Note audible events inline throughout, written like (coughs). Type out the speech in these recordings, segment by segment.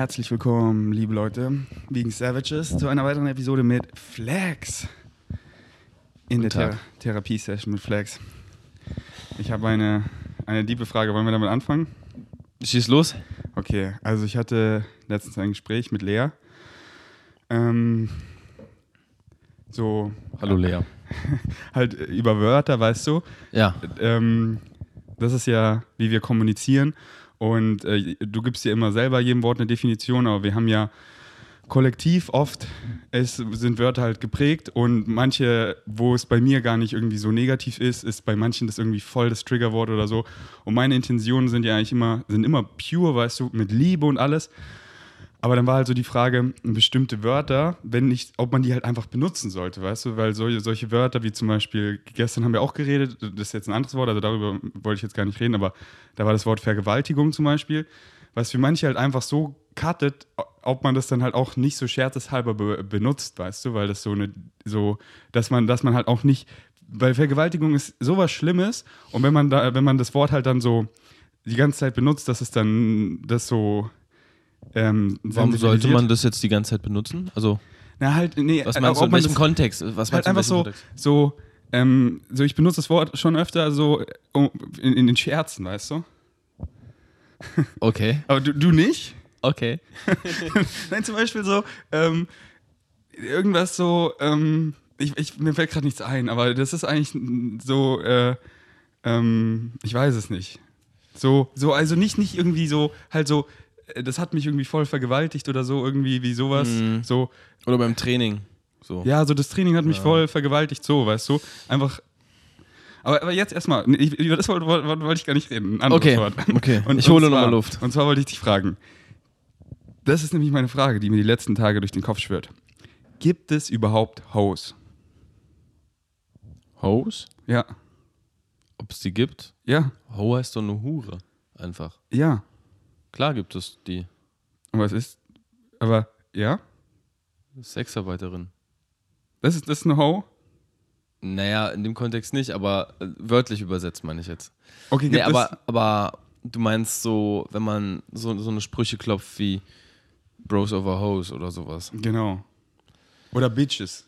Herzlich willkommen, liebe Leute, wegen Savages, zu einer weiteren Episode mit Flex. In der Thera Therapie-Session mit Flex. Ich habe eine, eine diebe Frage. Wollen wir damit anfangen? Schieß los. Okay, also ich hatte letztens ein Gespräch mit Lea. Ähm, so. Hallo Lea. (laughs) halt über Wörter, weißt du? Ja. Ähm, das ist ja, wie wir kommunizieren. Und äh, du gibst dir immer selber jedem Wort eine Definition, aber wir haben ja kollektiv oft, es sind Wörter halt geprägt und manche, wo es bei mir gar nicht irgendwie so negativ ist, ist bei manchen das irgendwie voll das Triggerwort oder so. Und meine Intentionen sind ja eigentlich immer, sind immer pure, weißt du, mit Liebe und alles. Aber dann war halt so die Frage, bestimmte Wörter, wenn nicht, ob man die halt einfach benutzen sollte, weißt du, weil solche, solche Wörter wie zum Beispiel, gestern haben wir auch geredet, das ist jetzt ein anderes Wort, also darüber wollte ich jetzt gar nicht reden, aber da war das Wort Vergewaltigung zum Beispiel, was für manche halt einfach so cuttet, ob man das dann halt auch nicht so scherzeshalber be benutzt, weißt du, weil das so eine, so, dass man, dass man halt auch nicht, weil Vergewaltigung ist sowas Schlimmes und wenn man da, wenn man das Wort halt dann so die ganze Zeit benutzt, dass es dann das so ähm, Warum sollte man das jetzt die ganze Zeit benutzen? Also, na halt, nee, was meinst du, in welchem Kontext? Was halt einfach so, Kontext? so, ähm, so, ich benutze das Wort schon öfter so in, in den Scherzen, weißt du? (laughs) Okay. Aber du, du nicht? Okay. (laughs) Nein, zum Beispiel so, ähm, irgendwas so, ähm, ich, ich, mir fällt gerade nichts ein, aber das ist eigentlich so, äh, ähm, ich weiß es nicht. So, so, also nicht, nicht irgendwie so, halt so, äh, das hat mich irgendwie voll vergewaltigt oder so, irgendwie wie sowas. Mhm. So. Oder beim Training. So. Ja, so das Training hat mich ja. voll vergewaltigt, so, weißt du? Einfach. Aber, aber jetzt erstmal, über das wollte, wollte, wollte ich gar nicht reden. Ein okay, Wort. okay. (laughs) Und, ich hole nochmal Luft. Und zwar wollte ich dich fragen. Das ist nämlich meine Frage, die mir die letzten Tage durch den Kopf schwirrt. Gibt es überhaupt Hoes? Hoes? Ja. Ob es die gibt? Ja. Ho heißt doch eine Hure. Einfach. Ja. Klar gibt es die. Und was ist? Aber ja? Sexarbeiterin. Das ist das Know-how? Naja, in dem Kontext nicht, aber äh, wörtlich übersetzt meine ich jetzt. Okay, gibt nee, aber, aber du meinst so, wenn man so, so eine Sprüche klopft wie Bros over Hose oder sowas. Genau. Oder Bitches.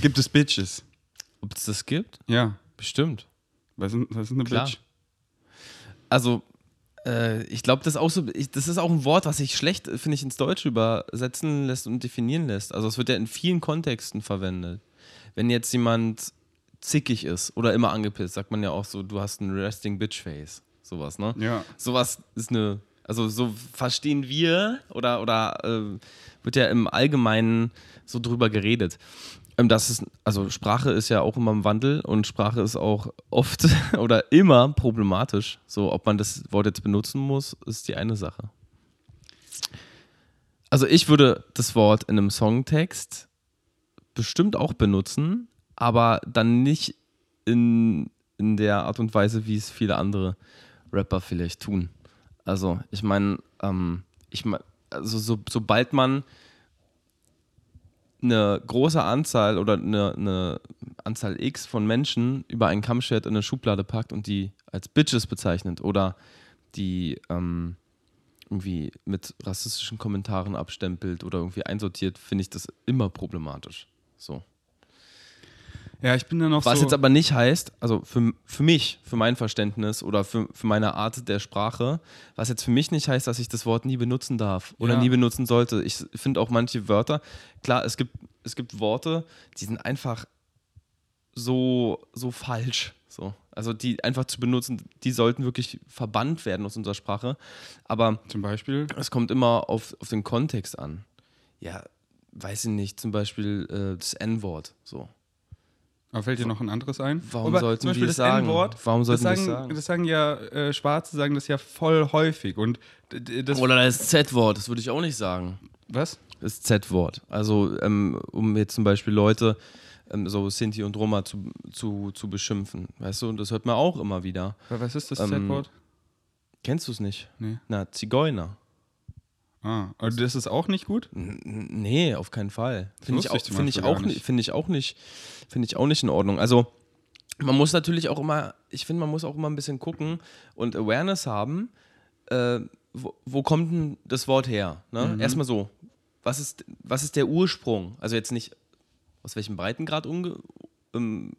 Gibt es Bitches? Ob es das gibt? Ja. Bestimmt. Was ist, was ist eine Klar. Bitch? Also, äh, ich glaube, das, auch so, ich, das ist auch ein Wort, was sich schlecht, finde ich, ins Deutsche übersetzen lässt und definieren lässt. Also es wird ja in vielen Kontexten verwendet. Wenn jetzt jemand zickig ist oder immer angepisst, sagt man ja auch so, du hast ein resting bitch face. Sowas, ne? Ja. Sowas ist eine, also so verstehen wir oder, oder äh, wird ja im Allgemeinen so drüber geredet. Ähm, das ist, also Sprache ist ja auch immer im Wandel und Sprache ist auch oft (laughs) oder immer problematisch. So, ob man das Wort jetzt benutzen muss, ist die eine Sache. Also ich würde das Wort in einem Songtext bestimmt auch benutzen, aber dann nicht in, in der Art und Weise, wie es viele andere Rapper vielleicht tun. Also ich meine, ähm, ich mein, also so, sobald man eine große Anzahl oder eine, eine, Anzahl X von Menschen über einen Kamm in eine Schublade packt und die als Bitches bezeichnet oder die ähm, irgendwie mit rassistischen Kommentaren abstempelt oder irgendwie einsortiert, finde ich das immer problematisch. So. Ja, ich bin da noch Was so jetzt aber nicht heißt, also für, für mich, für mein Verständnis oder für, für meine Art der Sprache, was jetzt für mich nicht heißt, dass ich das Wort nie benutzen darf oder ja. nie benutzen sollte. Ich finde auch manche Wörter, klar, es gibt, es gibt Worte, die sind einfach so, so falsch. So. Also die einfach zu benutzen, die sollten wirklich verbannt werden aus unserer Sprache. Aber zum Beispiel? Es kommt immer auf, auf den Kontext an. Ja, weiß ich nicht, zum Beispiel äh, das N-Wort. So. Aber fällt dir noch ein anderes ein? Warum Aber sollten zum Beispiel das sagen? N-Wort, Warum sollten das sagen, das sagen? Das sagen ja äh, Schwarze sagen das ja voll häufig und das oder das Z-Wort, das würde ich auch nicht sagen. Was? Das Z-Wort. Also ähm, um jetzt zum Beispiel Leute ähm, so Sinti und Roma zu, zu, zu beschimpfen, weißt du? Und das hört man auch immer wieder. Was ist das ähm, Z-Wort? Kennst du es nicht? Nee. Na, Zigeuner. Ah, aber das ist auch nicht gut? Nee, auf keinen Fall. Finde ich, auch, find ich, auch nicht. Find ich auch nicht. Finde ich auch nicht in Ordnung. Also, man muss natürlich auch immer, ich finde, man muss auch immer ein bisschen gucken und Awareness haben, äh, wo, wo kommt denn das Wort her? Ne? Mhm. Erstmal so, was ist, was ist der Ursprung? Also jetzt nicht aus welchem Breitengrad umge ähm,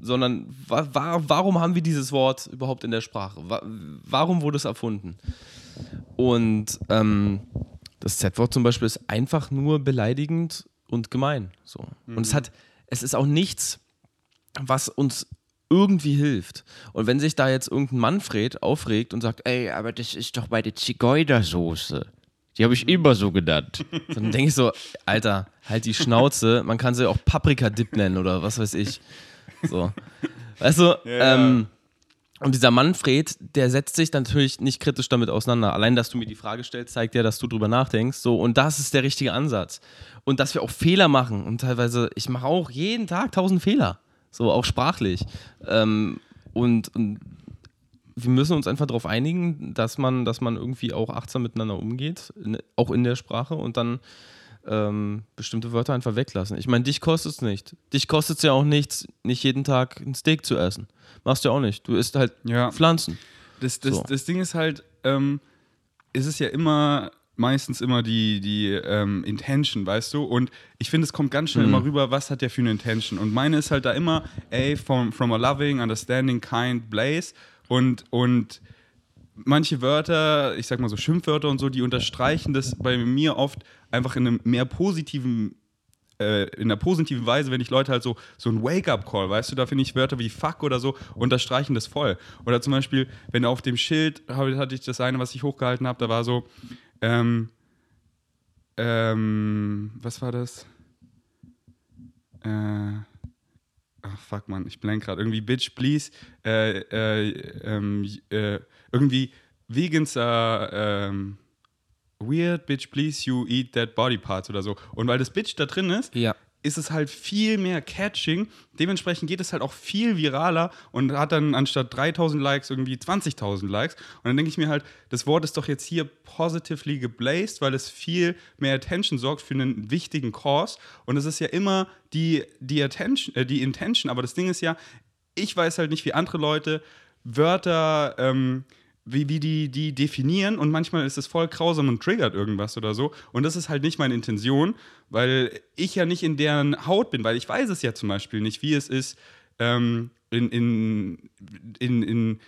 sondern wa wa warum haben wir dieses Wort überhaupt in der Sprache? Wa warum wurde es erfunden? Und ähm, das Z-Wort zum Beispiel ist einfach nur beleidigend und gemein. So. Und es hat, es ist auch nichts, was uns irgendwie hilft. Und wenn sich da jetzt irgendein Manfred aufregt und sagt, ey, aber das ist doch bei der Zigeunersoße. Die habe ich immer so genannt. Dann denke ich so, Alter, halt die Schnauze. Man kann sie auch Paprika-Dip nennen oder was weiß ich. So. Weißt du, Ja. ähm, und dieser Manfred, der setzt sich natürlich nicht kritisch damit auseinander. Allein, dass du mir die Frage stellst, zeigt ja, dass du drüber nachdenkst. So, und das ist der richtige Ansatz. Und dass wir auch Fehler machen. Und teilweise, ich mache auch jeden Tag tausend Fehler. So, auch sprachlich. Ähm, und, und wir müssen uns einfach darauf einigen, dass man, dass man irgendwie auch achtsam miteinander umgeht, in, auch in der Sprache und dann ähm, bestimmte Wörter einfach weglassen. Ich meine, dich kostet es nicht. Dich kostet es ja auch nichts, nicht jeden Tag ein Steak zu essen. Machst du ja auch nicht. Du isst halt Ja. Pflanzen. Das, das, So. das Ding ist halt, ähm, es ist ja immer, meistens immer die, die ähm, Intention, weißt du? Und ich finde, es kommt ganz schnell immer rüber, was hat der für eine Intention? Und meine ist halt da immer, ey, from, from a loving, understanding, kind place. Und, und manche Wörter, ich sag mal so Schimpfwörter und so, die unterstreichen das bei mir oft einfach in einem mehr positiven äh, in einer positiven Weise, wenn ich Leute halt so, so ein Wake-up-Call, weißt du, da finde ich Wörter wie fuck oder so unterstreichen das voll. Oder zum Beispiel, wenn auf dem Schild, hatte ich das eine, was ich hochgehalten habe, da war so, ähm, ähm, was war das? Äh, ach fuck, man, ich blank gerade. Irgendwie, bitch, please, äh, äh, ähm, äh, irgendwie, Vegans are, ähm, weird, bitch, please, you eat dead body parts oder so. Und weil das bitch da drin ist, Ja. ist es halt viel mehr catching. Dementsprechend geht es halt auch viel viraler und hat dann anstatt 3000 Likes irgendwie 20.000 Likes. Und dann denke ich mir halt, das Wort ist doch jetzt hier positively geblazed, weil es viel mehr Attention sorgt für einen wichtigen Cause. Und es ist ja immer die, die, Attention, äh, die Intention. Aber das Ding ist ja, ich weiß halt nicht, wie andere Leute Wörter, ähm, wie, wie die, die definieren und manchmal ist es voll grausam und triggert irgendwas oder so. Und das ist halt nicht meine Intention, weil ich ja nicht in deren Haut bin, weil ich weiß es ja zum Beispiel nicht, wie es ist, ähm, in, in, in, in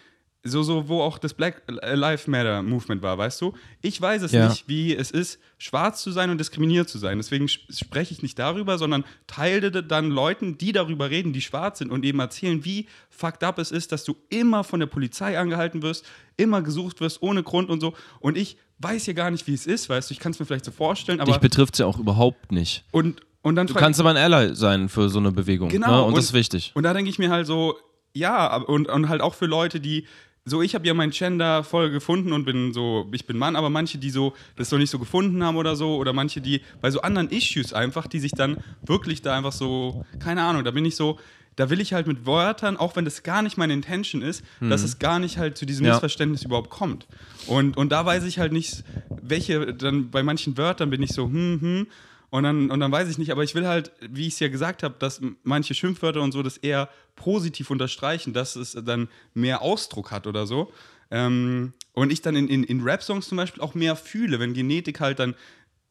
so, so, wo auch das Black Lives Matter Movement war, weißt du? Ich weiß es Ja. nicht, wie es ist, schwarz zu sein und diskriminiert zu sein. Deswegen sp- spreche ich nicht darüber, sondern teile dann Leuten, die darüber reden, die schwarz sind und eben erzählen, wie fucked up es ist, dass du immer von der Polizei angehalten wirst, immer gesucht wirst, ohne Grund und so. Und ich weiß ja gar nicht, wie es ist, weißt du? Ich kann es mir vielleicht so vorstellen, aber. Dich betrifft es ja auch überhaupt nicht. und, und dann Du kannst aber ein Ally sein für so eine Bewegung. Genau, Ne? Und, und- das ist wichtig. Und da denke ich mir halt so, ja, und, und halt auch für Leute, die so, ich habe ja mein Gender voll gefunden und bin so, ich bin Mann, aber manche, die so das noch nicht so gefunden haben oder so, oder manche, die bei so anderen Issues einfach, die sich dann wirklich da einfach so, keine Ahnung, da bin ich so, da will ich halt mit Wörtern, auch wenn das gar nicht meine Intention ist, dass es gar nicht halt zu diesem Ja. Missverständnis überhaupt kommt. Und, und da weiß ich halt nicht, welche, dann bei manchen Wörtern bin ich so, hm, hm, und dann, und dann weiß ich nicht, aber ich will halt, wie ich es ja gesagt habe, dass manche Schimpfwörter und so das eher positiv unterstreichen, dass es dann mehr Ausdruck hat oder so. Ähm, und ich dann in, in, in Rap-Songs zum Beispiel auch mehr fühle, wenn Genetik halt dann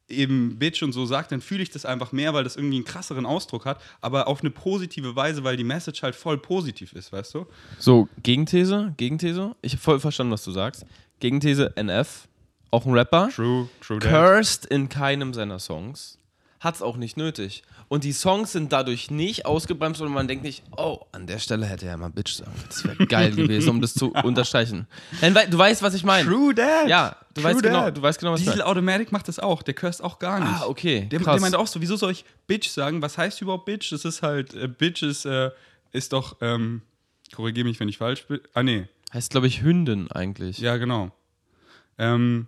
eben Bitch und so sagt, dann fühle ich das einfach mehr, weil das irgendwie einen krasseren Ausdruck hat, aber auf eine positive Weise, weil die Message halt voll positiv ist, weißt du? So, Gegenthese, Gegenthese. Ich habe voll verstanden, was du sagst. Gegenthese, NF, auch ein Rapper. True, true that. Cursed in keinem seiner Songs. Hat es auch nicht nötig. Und die Songs sind dadurch nicht ausgebremst und man denkt nicht, oh, an der Stelle hätte er mal Bitch sagen. Das wäre geil (laughs) gewesen, um das zu unterstreichen. Denn, du weißt, was ich meine. True that. Ja, du True weißt, genau, that. du weißt genau, was ich Diesel. Automatic macht das auch, der cursed auch gar nicht. Ah, okay. Der, der meinte auch so, wieso soll ich Bitch sagen? Was heißt überhaupt Bitch? Das ist halt, äh, Bitch ist, äh, ist doch, ähm, korrigiere mich, wenn ich falsch bin. Ah, nee. heißt, glaube ich, Hündin eigentlich. Ja, genau. Ähm,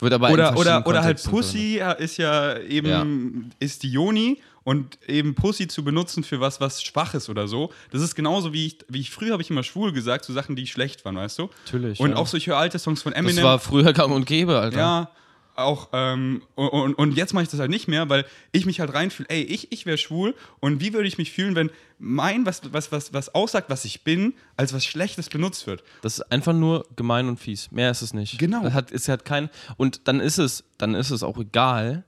Wird aber oder, oder, oder halt Pussy ja, ist ja eben, ist die Joni und eben Pussy zu benutzen für was, was Schwaches oder so. Das ist genauso wie ich, wie ich früher habe ich immer schwul gesagt, so Sachen, die schlecht waren, weißt du? Natürlich, Und ja. auch solche alte Songs von Das Eminem. war früher gang und gäbe, Alter. Ja, auch, ähm, und, und jetzt mache ich das halt nicht mehr, weil ich mich halt reinfühle, ey, ich, ich wäre schwul und wie würde ich mich fühlen, wenn mein, was, was, was, was aussagt, was ich bin, als was Schlechtes benutzt wird. Das ist einfach nur gemein und fies. Mehr ist es nicht. Genau. Es hat, es hat kein, und dann ist es, dann ist es auch egal,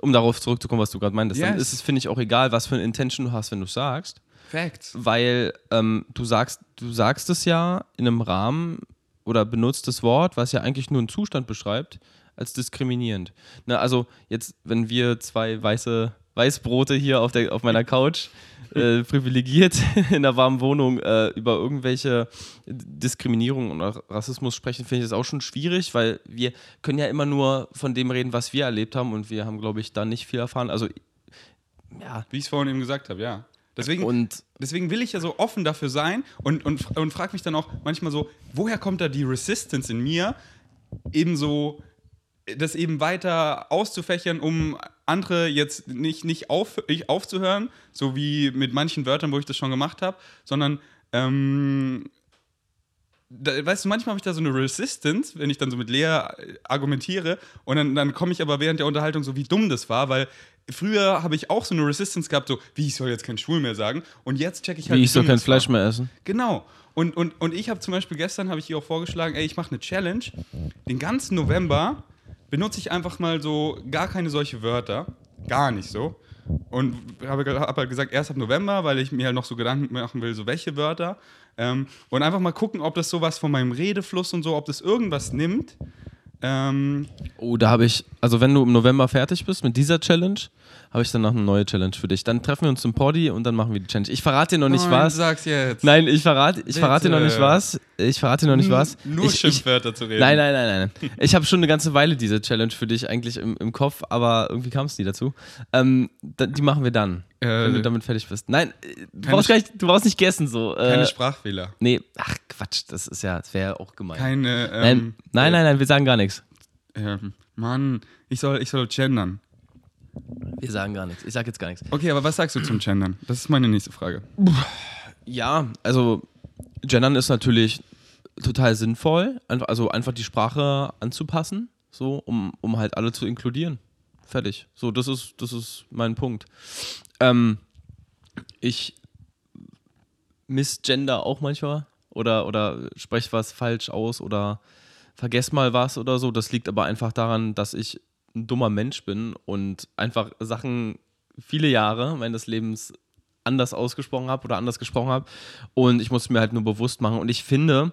um darauf zurückzukommen, was du gerade meintest, yes. dann ist es, finde ich, auch egal, was für eine Intention du hast, wenn du sagst. Facts. Weil ähm, du sagst, du sagst es ja in einem Rahmen oder benutzt das Wort, was ja eigentlich nur einen Zustand beschreibt, als diskriminierend. Na, also jetzt, wenn wir zwei weiße Weißbrote hier auf, der, auf meiner Couch äh, (laughs) privilegiert (laughs) in einer warmen Wohnung äh, über irgendwelche Diskriminierung oder Rassismus sprechen, finde ich das auch schon schwierig, weil wir können ja immer nur von dem reden, was wir erlebt haben und wir haben, glaube ich, da nicht viel erfahren. Also, ja. Wie ich es vorhin eben gesagt habe, ja. Deswegen, und deswegen will ich ja so offen dafür sein und, und, und frage mich dann auch manchmal so, woher kommt da die Resistance in mir, eben so das eben weiter auszufächern, um andere jetzt nicht, nicht auf, aufzuhören, so wie mit manchen Wörtern, wo ich das schon gemacht habe, sondern ähm, da, weißt du, manchmal habe ich da so eine Resistance, wenn ich dann so mit Lea argumentiere und dann, dann komme ich aber während der Unterhaltung so, wie dumm das war, weil früher habe ich auch so eine Resistance gehabt, so, wie ich soll jetzt kein Schwul mehr sagen und jetzt checke ich halt, wie ich soll kein Fleisch mehr essen. Genau. Und, und, und ich habe zum Beispiel gestern, habe ich ihr auch vorgeschlagen, ey, ich mache eine Challenge, den ganzen November benutze ich einfach mal so gar keine solche Wörter. Gar nicht so. Und habe hab halt gesagt, erst ab November, weil ich mir halt noch so Gedanken machen will, so welche Wörter. Ähm, und einfach mal gucken, ob das sowas von meinem Redefluss und so, ob das irgendwas nimmt. Ähm, oh, da habe ich, also wenn du im November fertig bist mit dieser Challenge, habe ich dann noch eine neue Challenge für dich. Dann treffen wir uns zum Poddy und dann machen wir die Challenge. Ich verrate dir noch nicht Nein, was. Sag's jetzt. Nein, ich verrate, ich verrate dir noch nicht was. Ich verrate dir noch nicht was. Nur ich, Schimpfwörter zu reden. Nein, nein, nein, nein. Ich habe schon eine ganze Weile diese Challenge für dich eigentlich im, im Kopf, aber irgendwie kam es nie dazu. Ähm, die machen wir dann. Äh, wenn du damit fertig bist. Nein, du brauchst, nicht, du brauchst nicht gessen so. Äh, keine Sprachfehler. Nee, ach Quatsch, das ist ja, das wäre auch gemein. Keine. Ähm, nein, nein, nein, nein, wir sagen gar nichts. Ähm, Mann, ich soll, ich soll gendern. Wir sagen gar nichts. Ich sag jetzt gar nichts. Okay, aber was sagst du zum Gendern? Das ist meine nächste Frage. Ja, also Gendern ist natürlich total sinnvoll, also einfach die Sprache anzupassen, so, um, um halt alle zu inkludieren. Fertig. So, das ist, das ist mein Punkt. Ähm, ich missgender auch manchmal oder, oder spreche was falsch aus oder vergesse mal was oder so. Das liegt aber einfach daran, dass ich ein dummer Mensch bin und einfach Sachen viele Jahre meines Lebens anders ausgesprochen habe oder anders gesprochen habe. Und ich muss mir halt nur bewusst machen. Und ich finde,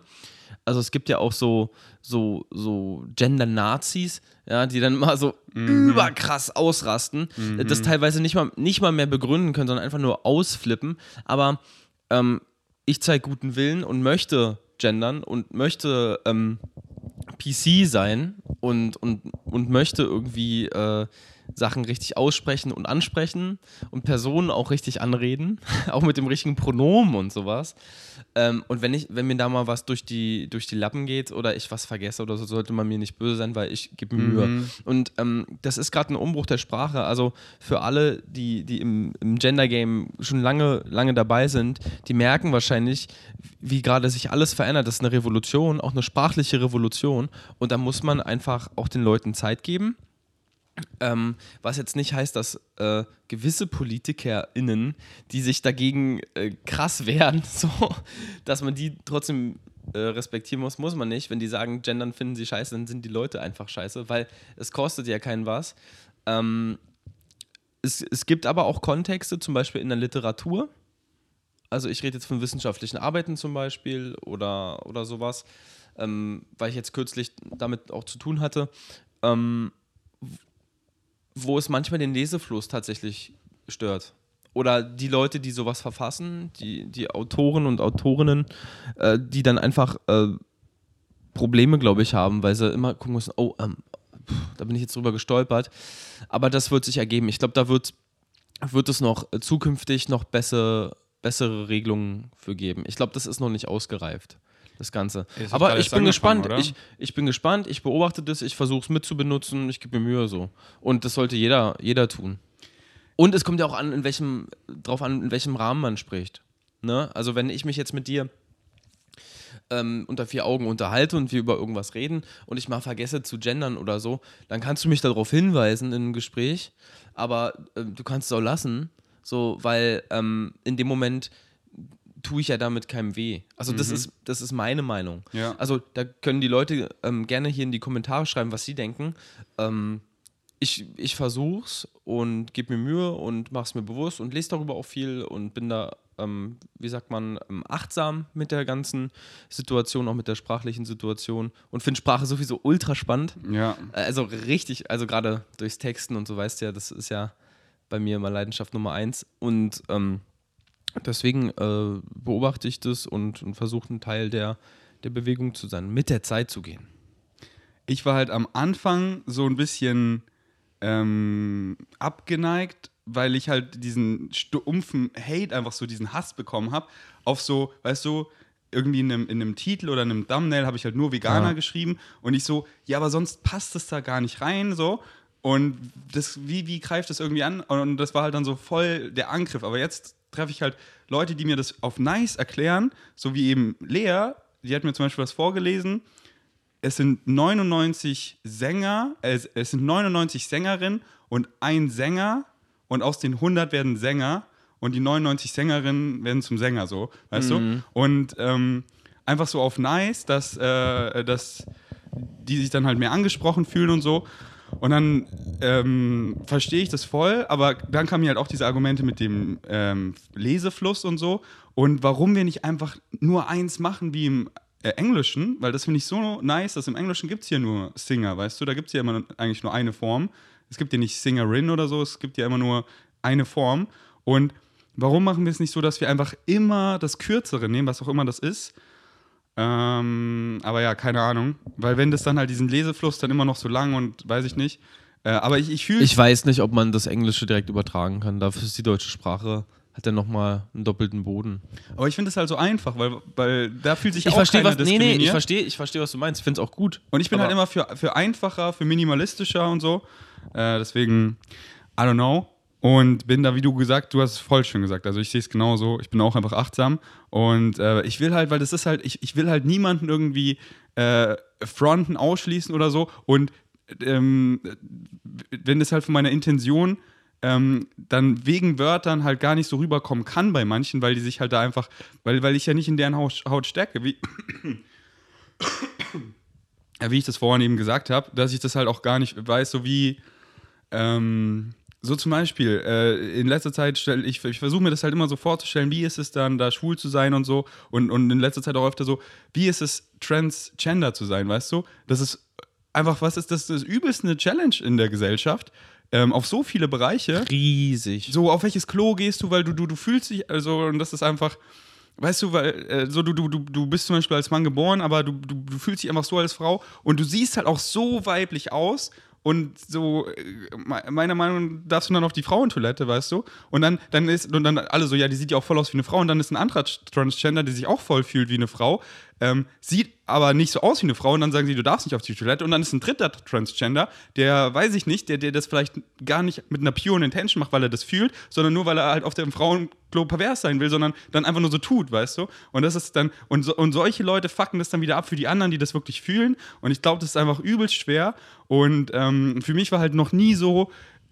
also es gibt ja auch so, so, so Gender-Nazis, ja, die dann mal so mhm. überkrass ausrasten, mhm. das teilweise nicht mal, nicht mal mehr begründen können, sondern einfach nur ausflippen. Aber ähm, ich zeige guten Willen und möchte gendern und möchte ähm, PC sein und, und, und möchte irgendwie äh, Sachen richtig aussprechen und ansprechen und Personen auch richtig anreden, (laughs) auch mit dem richtigen Pronomen und sowas. Ähm, und wenn ich, wenn mir da mal was durch die, durch die Lappen geht oder ich was vergesse oder so, sollte man mir nicht böse sein, weil ich gebe mir Mühe. Mhm. Und ähm, das ist gerade ein Umbruch der Sprache. Also für alle, die, die im, im Gender-Game schon lange, lange dabei sind, die merken wahrscheinlich, wie gerade sich alles verändert. Das ist eine Revolution, auch eine sprachliche Revolution. Und da muss man einfach auch den Leuten Zeit geben. Ähm, was jetzt nicht heißt, dass äh, gewisse PolitikerInnen, die sich dagegen äh, krass wehren, (laughs) so, dass man die trotzdem äh, respektieren muss, muss man nicht. Wenn die sagen, Gendern finden sie scheiße, dann sind die Leute einfach scheiße, weil es kostet ja keinen was. Ähm, es, es gibt aber auch Kontexte, zum Beispiel in der Literatur. Also ich rede jetzt von wissenschaftlichen Arbeiten zum Beispiel oder, oder sowas, ähm, weil ich jetzt kürzlich damit auch zu tun hatte. Wo es manchmal den Lesefluss tatsächlich stört. Oder die Leute, die sowas verfassen, die, die Autoren und Autorinnen, äh, die dann einfach äh, Probleme, glaube ich, haben, weil sie immer gucken müssen, oh, ähm, pff, da bin ich jetzt drüber gestolpert. Aber das wird sich ergeben. Ich glaube, da wird, wird es noch zukünftig noch bessere, bessere Regelungen für geben. Ich glaube, das ist noch nicht ausgereift das Ganze. Aber ich bin gespannt. Ich, ich bin gespannt, ich beobachte das, ich versuche es mitzubenutzen, ich gebe mir Mühe so. Und das sollte jeder, jeder tun. Und es kommt ja auch an, in welchem, drauf an, in welchem Rahmen man spricht. Ne? Also wenn ich mich jetzt mit dir ähm, unter vier Augen unterhalte und wir über irgendwas reden und ich mal vergesse zu gendern oder so, dann kannst du mich darauf hinweisen in einem Gespräch, aber äh, du kannst es auch lassen, so, weil ähm, in dem Moment tue ich ja damit keinem weh. Also das, ist, das ist meine Meinung. Ja. Also da können die Leute ähm, gerne hier in die Kommentare schreiben, was sie denken. Ähm, ich, ich versuch's und gebe mir Mühe und mache es mir bewusst und lese darüber auch viel und bin da, ähm, wie sagt man, ähm, achtsam mit der ganzen Situation, auch mit der sprachlichen Situation und finde Sprache sowieso ultra spannend. Ja. Also richtig, also gerade durchs Texten und so weißt du ja, das ist ja bei mir immer Leidenschaft Nummer eins und ähm, deswegen äh, beobachte ich das und, und versuche ein Teil der, der Bewegung zu sein, mit der Zeit zu gehen. Ich war halt am Anfang so ein bisschen ähm, abgeneigt, weil ich halt diesen stumpfen Hate, einfach so diesen Hass bekommen habe, auf so, weißt du, irgendwie in einem, in einem Titel oder einem Thumbnail habe ich halt nur Veganer Ja. geschrieben und ich so, ja, aber sonst passt es da gar nicht rein, so. Und das, wie, wie greift das irgendwie an? Und das war halt dann so voll der Angriff. Aber jetzt treffe ich halt Leute, die mir das auf nice erklären, so wie eben Lea, die hat mir zum Beispiel was vorgelesen. Es sind 99 Sänger, es, es sind 99 Sängerinnen und ein Sänger und aus den 100 werden Sänger und die 99 Sängerinnen werden zum Sänger so, weißt du? Und ähm, einfach so auf nice, dass, äh, dass die sich dann halt mehr angesprochen fühlen und so. Und dann ähm, verstehe ich das voll, aber dann kamen halt auch diese Argumente mit dem ähm, Lesefluss und so. Und warum wir nicht einfach nur eins machen wie im äh, Englischen, weil das finde ich so nice, dass im Englischen gibt es hier nur Singer, weißt du? Da gibt es ja immer eigentlich nur eine Form. Es gibt ja nicht Singerin oder so, es gibt ja immer nur eine Form. Und warum machen wir es nicht so, dass wir einfach immer das Kürzere nehmen, was auch immer das ist? Ähm, aber ja, keine Ahnung. Weil wenn das dann halt diesen Lesefluss dann immer noch so lang und weiß ich nicht. Äh, aber ich, ich fühle Ich weiß nicht, ob man das Englische direkt übertragen kann. Dafür ist die deutsche Sprache, hat ja nochmal einen doppelten Boden. Aber ich finde es halt so einfach, weil, weil da fühlt sich Ich auch keiner was, nee, nee, ich verstehe, ich verstehe, was du meinst. Ich finde es auch gut. Und ich bin halt immer für, für einfacher, für minimalistischer und so. Äh, deswegen, I don't know. Und bin da, wie du gesagt, du hast es voll schön gesagt. Also ich sehe es genauso. Ich bin auch einfach achtsam. Und äh, ich will halt, weil das ist halt, ich, ich will halt niemanden irgendwie äh, fronten, ausschließen oder so. Und ähm, wenn das halt von meiner Intention ähm, dann wegen Wörtern halt gar nicht so rüberkommen kann bei manchen, weil die sich halt da einfach, weil, weil ich ja nicht in deren Haut, Haut stecke, wie, (coughs) wie ich das vorhin eben gesagt habe, dass ich das halt auch gar nicht weiß, so wie, ähm, so zum Beispiel, äh, in letzter Zeit stelle ich, ich versuche mir das halt immer so vorzustellen, wie ist es dann, da schwul zu sein und so und, und in letzter Zeit auch öfter so, wie ist es, transgender zu sein, weißt du? Das ist einfach, was ist das, das übelste eine Challenge in der Gesellschaft, ähm, auf so viele Bereiche Riesig. so auf welches Klo gehst du, weil du, du, du fühlst dich, also, und das ist einfach, weißt du, weil, äh, so, du, du, du, du bist zum Beispiel als Mann geboren, aber du, du, du fühlst dich einfach so als Frau und du siehst halt auch so weiblich aus und so, äh, me- meiner Meinung nach darfst du dann auf die Frauentoilette, weißt du? Und dann, dann ist, und dann alle so, ja, die sieht ja auch voll aus wie eine Frau und dann ist ein anderer Transgender, der sich auch voll fühlt wie eine Frau, ähm, sieht aber nicht so aus wie eine Frau und dann sagen sie, du darfst nicht auf die Toilette und dann ist ein dritter Transgender, der, weiß ich nicht, der, der das vielleicht gar nicht mit einer puren Intention macht, weil er das fühlt, sondern nur, weil er halt auf dem Frauenklo pervers sein will, sondern dann einfach nur so tut, weißt du? Und das ist dann, und, so, und solche Leute fucken das dann wieder ab für die anderen, die das wirklich fühlen und ich glaube, das ist einfach übelst schwer und ähm, für mich war halt noch nie so,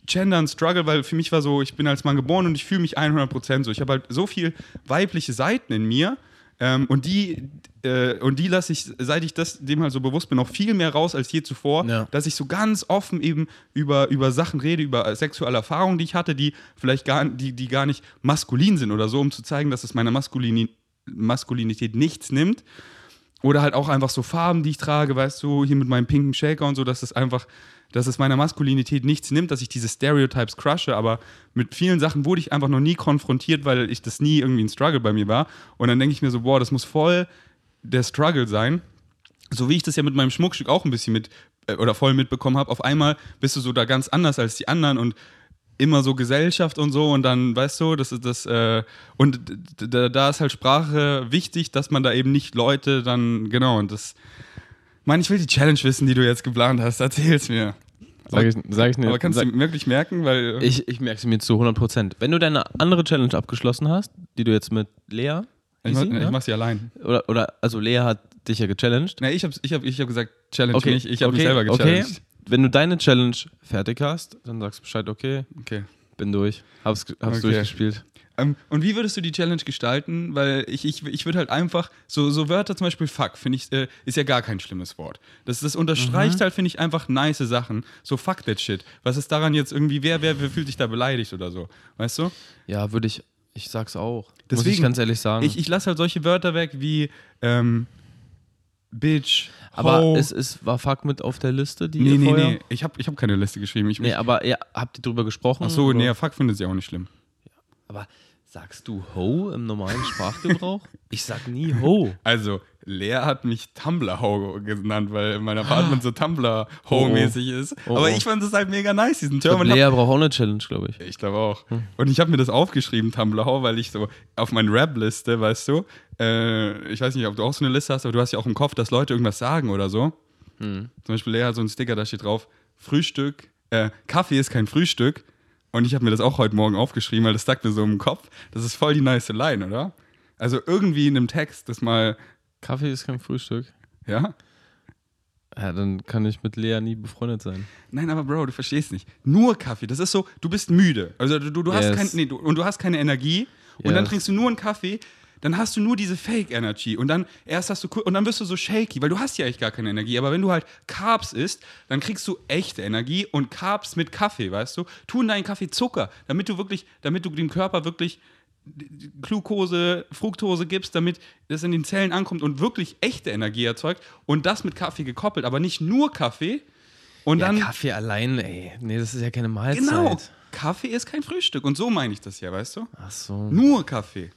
Gender ein Struggle, weil für mich war so, ich bin als Mann geboren und ich fühle mich 100% so. Ich habe halt so viel weibliche Seiten in mir ähm, und die, äh, und die lasse ich, seit ich das dem halt so bewusst bin, noch viel mehr raus als je zuvor, Ja. dass ich so ganz offen eben über, über Sachen rede, über sexuelle Erfahrungen, die ich hatte, die vielleicht gar, die, die gar nicht maskulin sind oder so, um zu zeigen, dass es meiner Maskulini Maskulinität nichts nimmt. Oder halt auch einfach so Farben, die ich trage, weißt du, hier mit meinem pinken Shaker und so, dass es einfach, dass es meiner Maskulinität nichts nimmt, dass ich diese Stereotypes crushe, aber mit vielen Sachen wurde ich einfach noch nie konfrontiert, weil ich das nie irgendwie ein Struggle bei mir war. Und dann denke ich mir so, boah, das muss voll der Struggle sein. So wie ich das ja mit meinem Schmuckstück auch ein bisschen mit äh, oder voll mitbekommen habe, auf einmal bist du so da ganz anders als die anderen und immer so Gesellschaft und so und dann, weißt du, das ist das, äh, und da ist halt Sprache wichtig, dass man da eben nicht Leute dann, genau, und das, Mann, ich will die Challenge wissen, die du jetzt geplant hast, erzähl's mir. Sag ich, sag ich nicht. Aber kannst sag, du wirklich merken, weil, ich ich merke es mir zu 100 Prozent. Wenn du deine andere Challenge abgeschlossen hast, die du jetzt mit Lea Ich, mach, Easy, ich ja? mach sie allein. Oder, oder, also Lea hat dich ja gechallenged. Nee, ich habe ich hab, ich hab gesagt, Challenge Okay, mich. Ich habe mich okay, selber okay. gechallenged. Wenn du deine Challenge fertig hast, dann sagst du Bescheid, okay, Okay. bin durch. Hab's, hab's Okay. durchgespielt. Ähm, und wie würdest du die Challenge gestalten? Weil ich, ich, ich würde halt einfach, so, so Wörter zum Beispiel fuck, finde ich, äh, ist ja gar kein schlimmes Wort. Das, das unterstreicht Mhm. halt, finde ich, einfach nice Sachen. So fuck that shit. Was ist daran jetzt irgendwie, wer, wer, wer fühlt sich da beleidigt oder so? Weißt du? Ja, würde ich, ich sag's auch. Muss Deswegen, ich ganz ehrlich sagen. Ich, ich lasse halt solche Wörter weg wie ähm, Bitch, aber Ho. es, es war Fuck mit auf der Liste, die Nee, nee, vorher? nee. Ich habe ich hab keine Liste geschrieben. Ich, Nee, aber ja, habt ihr drüber gesprochen? ach so, oder? nee, fuck findet sie auch nicht schlimm. Aber sagst du Ho im normalen Sprachgebrauch? (laughs) ich sag nie Ho. Also, Lea hat mich Tumblr-Ho genannt, weil mein Apartment so Tumblr-Ho-mäßig ist. Oh, Aber oh. ich fand das halt mega nice, diesen Ich glaub, Term. Lea braucht auch eine Challenge, glaube ich. ich glaube auch. Und ich habe mir das aufgeschrieben, Tumblr-Ho, weil ich so auf meine Rap-Liste, weißt du, äh, ich weiß nicht, ob du auch so eine Liste hast, aber du hast ja auch im Kopf, dass Leute irgendwas sagen oder so. Hm. Zum Beispiel Lea hat so einen Sticker, da steht drauf, Frühstück, äh, Kaffee ist kein Frühstück. Und ich habe mir das auch heute Morgen aufgeschrieben, weil das sagt mir so im Kopf. Das ist voll die nice Line, oder? Also irgendwie in einem Text das mal, Kaffee ist kein Frühstück. ja? Ja, dann kann ich mit Lea nie befreundet sein. Nein, aber Bro, du verstehst nicht. Nur Kaffee, das ist so, du bist müde. Also du, du hast Yes. kein, nee, du, und du hast keine Energie und dann Yes. trinkst du nur einen Kaffee, dann hast du nur diese Fake Energy und dann erst hast du und dann bist du so shaky, weil du hast ja eigentlich gar keine Energie, aber wenn du halt Carbs isst, dann kriegst du echte Energie und Carbs mit Kaffee, weißt du? Tu in deinen Kaffee Zucker, damit du wirklich, damit du dem Körper wirklich Glucose, Fructose gibst, damit das in den Zellen ankommt und wirklich echte Energie erzeugt und das mit Kaffee gekoppelt, aber nicht nur Kaffee und Ja, dann Kaffee allein, ey. Nee, das ist ja keine Mahlzeit. Genau. Kaffee ist kein Frühstück. Und so meine ich das ja, weißt du? Ach so. Nur Kaffee.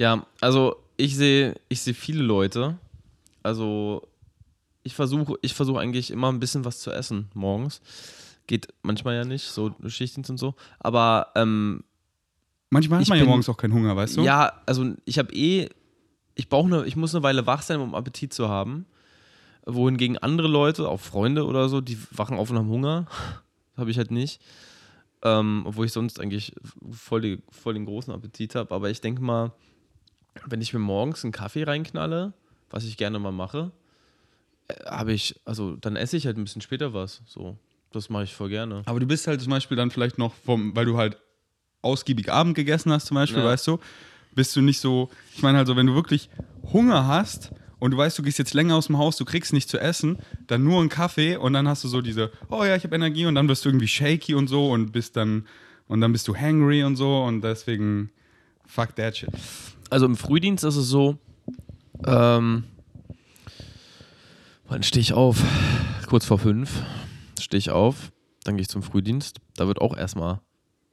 Ja, also ich sehe ich sehe viele Leute. Also ich versuche ich versuche eigentlich immer ein bisschen was zu essen morgens. Geht manchmal ja nicht, so Schichtdienst und so. Aber ähm, Manchmal hat Ich man ja bin- morgens auch keinen Hunger, weißt du? ja, also ich habe eh, ich brauche eine, ich muss eine Weile wach sein, um Appetit zu haben. Wohingegen andere Leute, auch Freunde oder so, die wachen auf und haben Hunger. (laughs) habe ich halt nicht. Ähm, obwohl ich sonst eigentlich voll, die, voll den großen Appetit habe. Aber ich denke mal, wenn ich mir morgens einen Kaffee reinknalle, was ich gerne mal mache, äh, habe ich, also dann esse ich halt ein bisschen später was. So, das mache ich voll gerne. Aber du bist halt zum Beispiel dann vielleicht noch vom, weil du halt ausgiebig Abend gegessen hast, zum Beispiel, Ja. weißt du, bist du nicht so, ich meine halt so, wenn du wirklich Hunger hast und du weißt, du gehst jetzt länger aus dem Haus, du kriegst nichts zu essen, dann nur einen Kaffee und dann hast du so diese, oh ja, ich habe Energie und dann wirst du irgendwie shaky und so und bist dann, und dann bist du hangry und so und deswegen, fuck that shit. Also im Frühdienst ist es so, ähm, wann stehe ich auf? Kurz vor fünf stehe ich auf, dann gehe ich zum Frühdienst. Da wird auch erstmal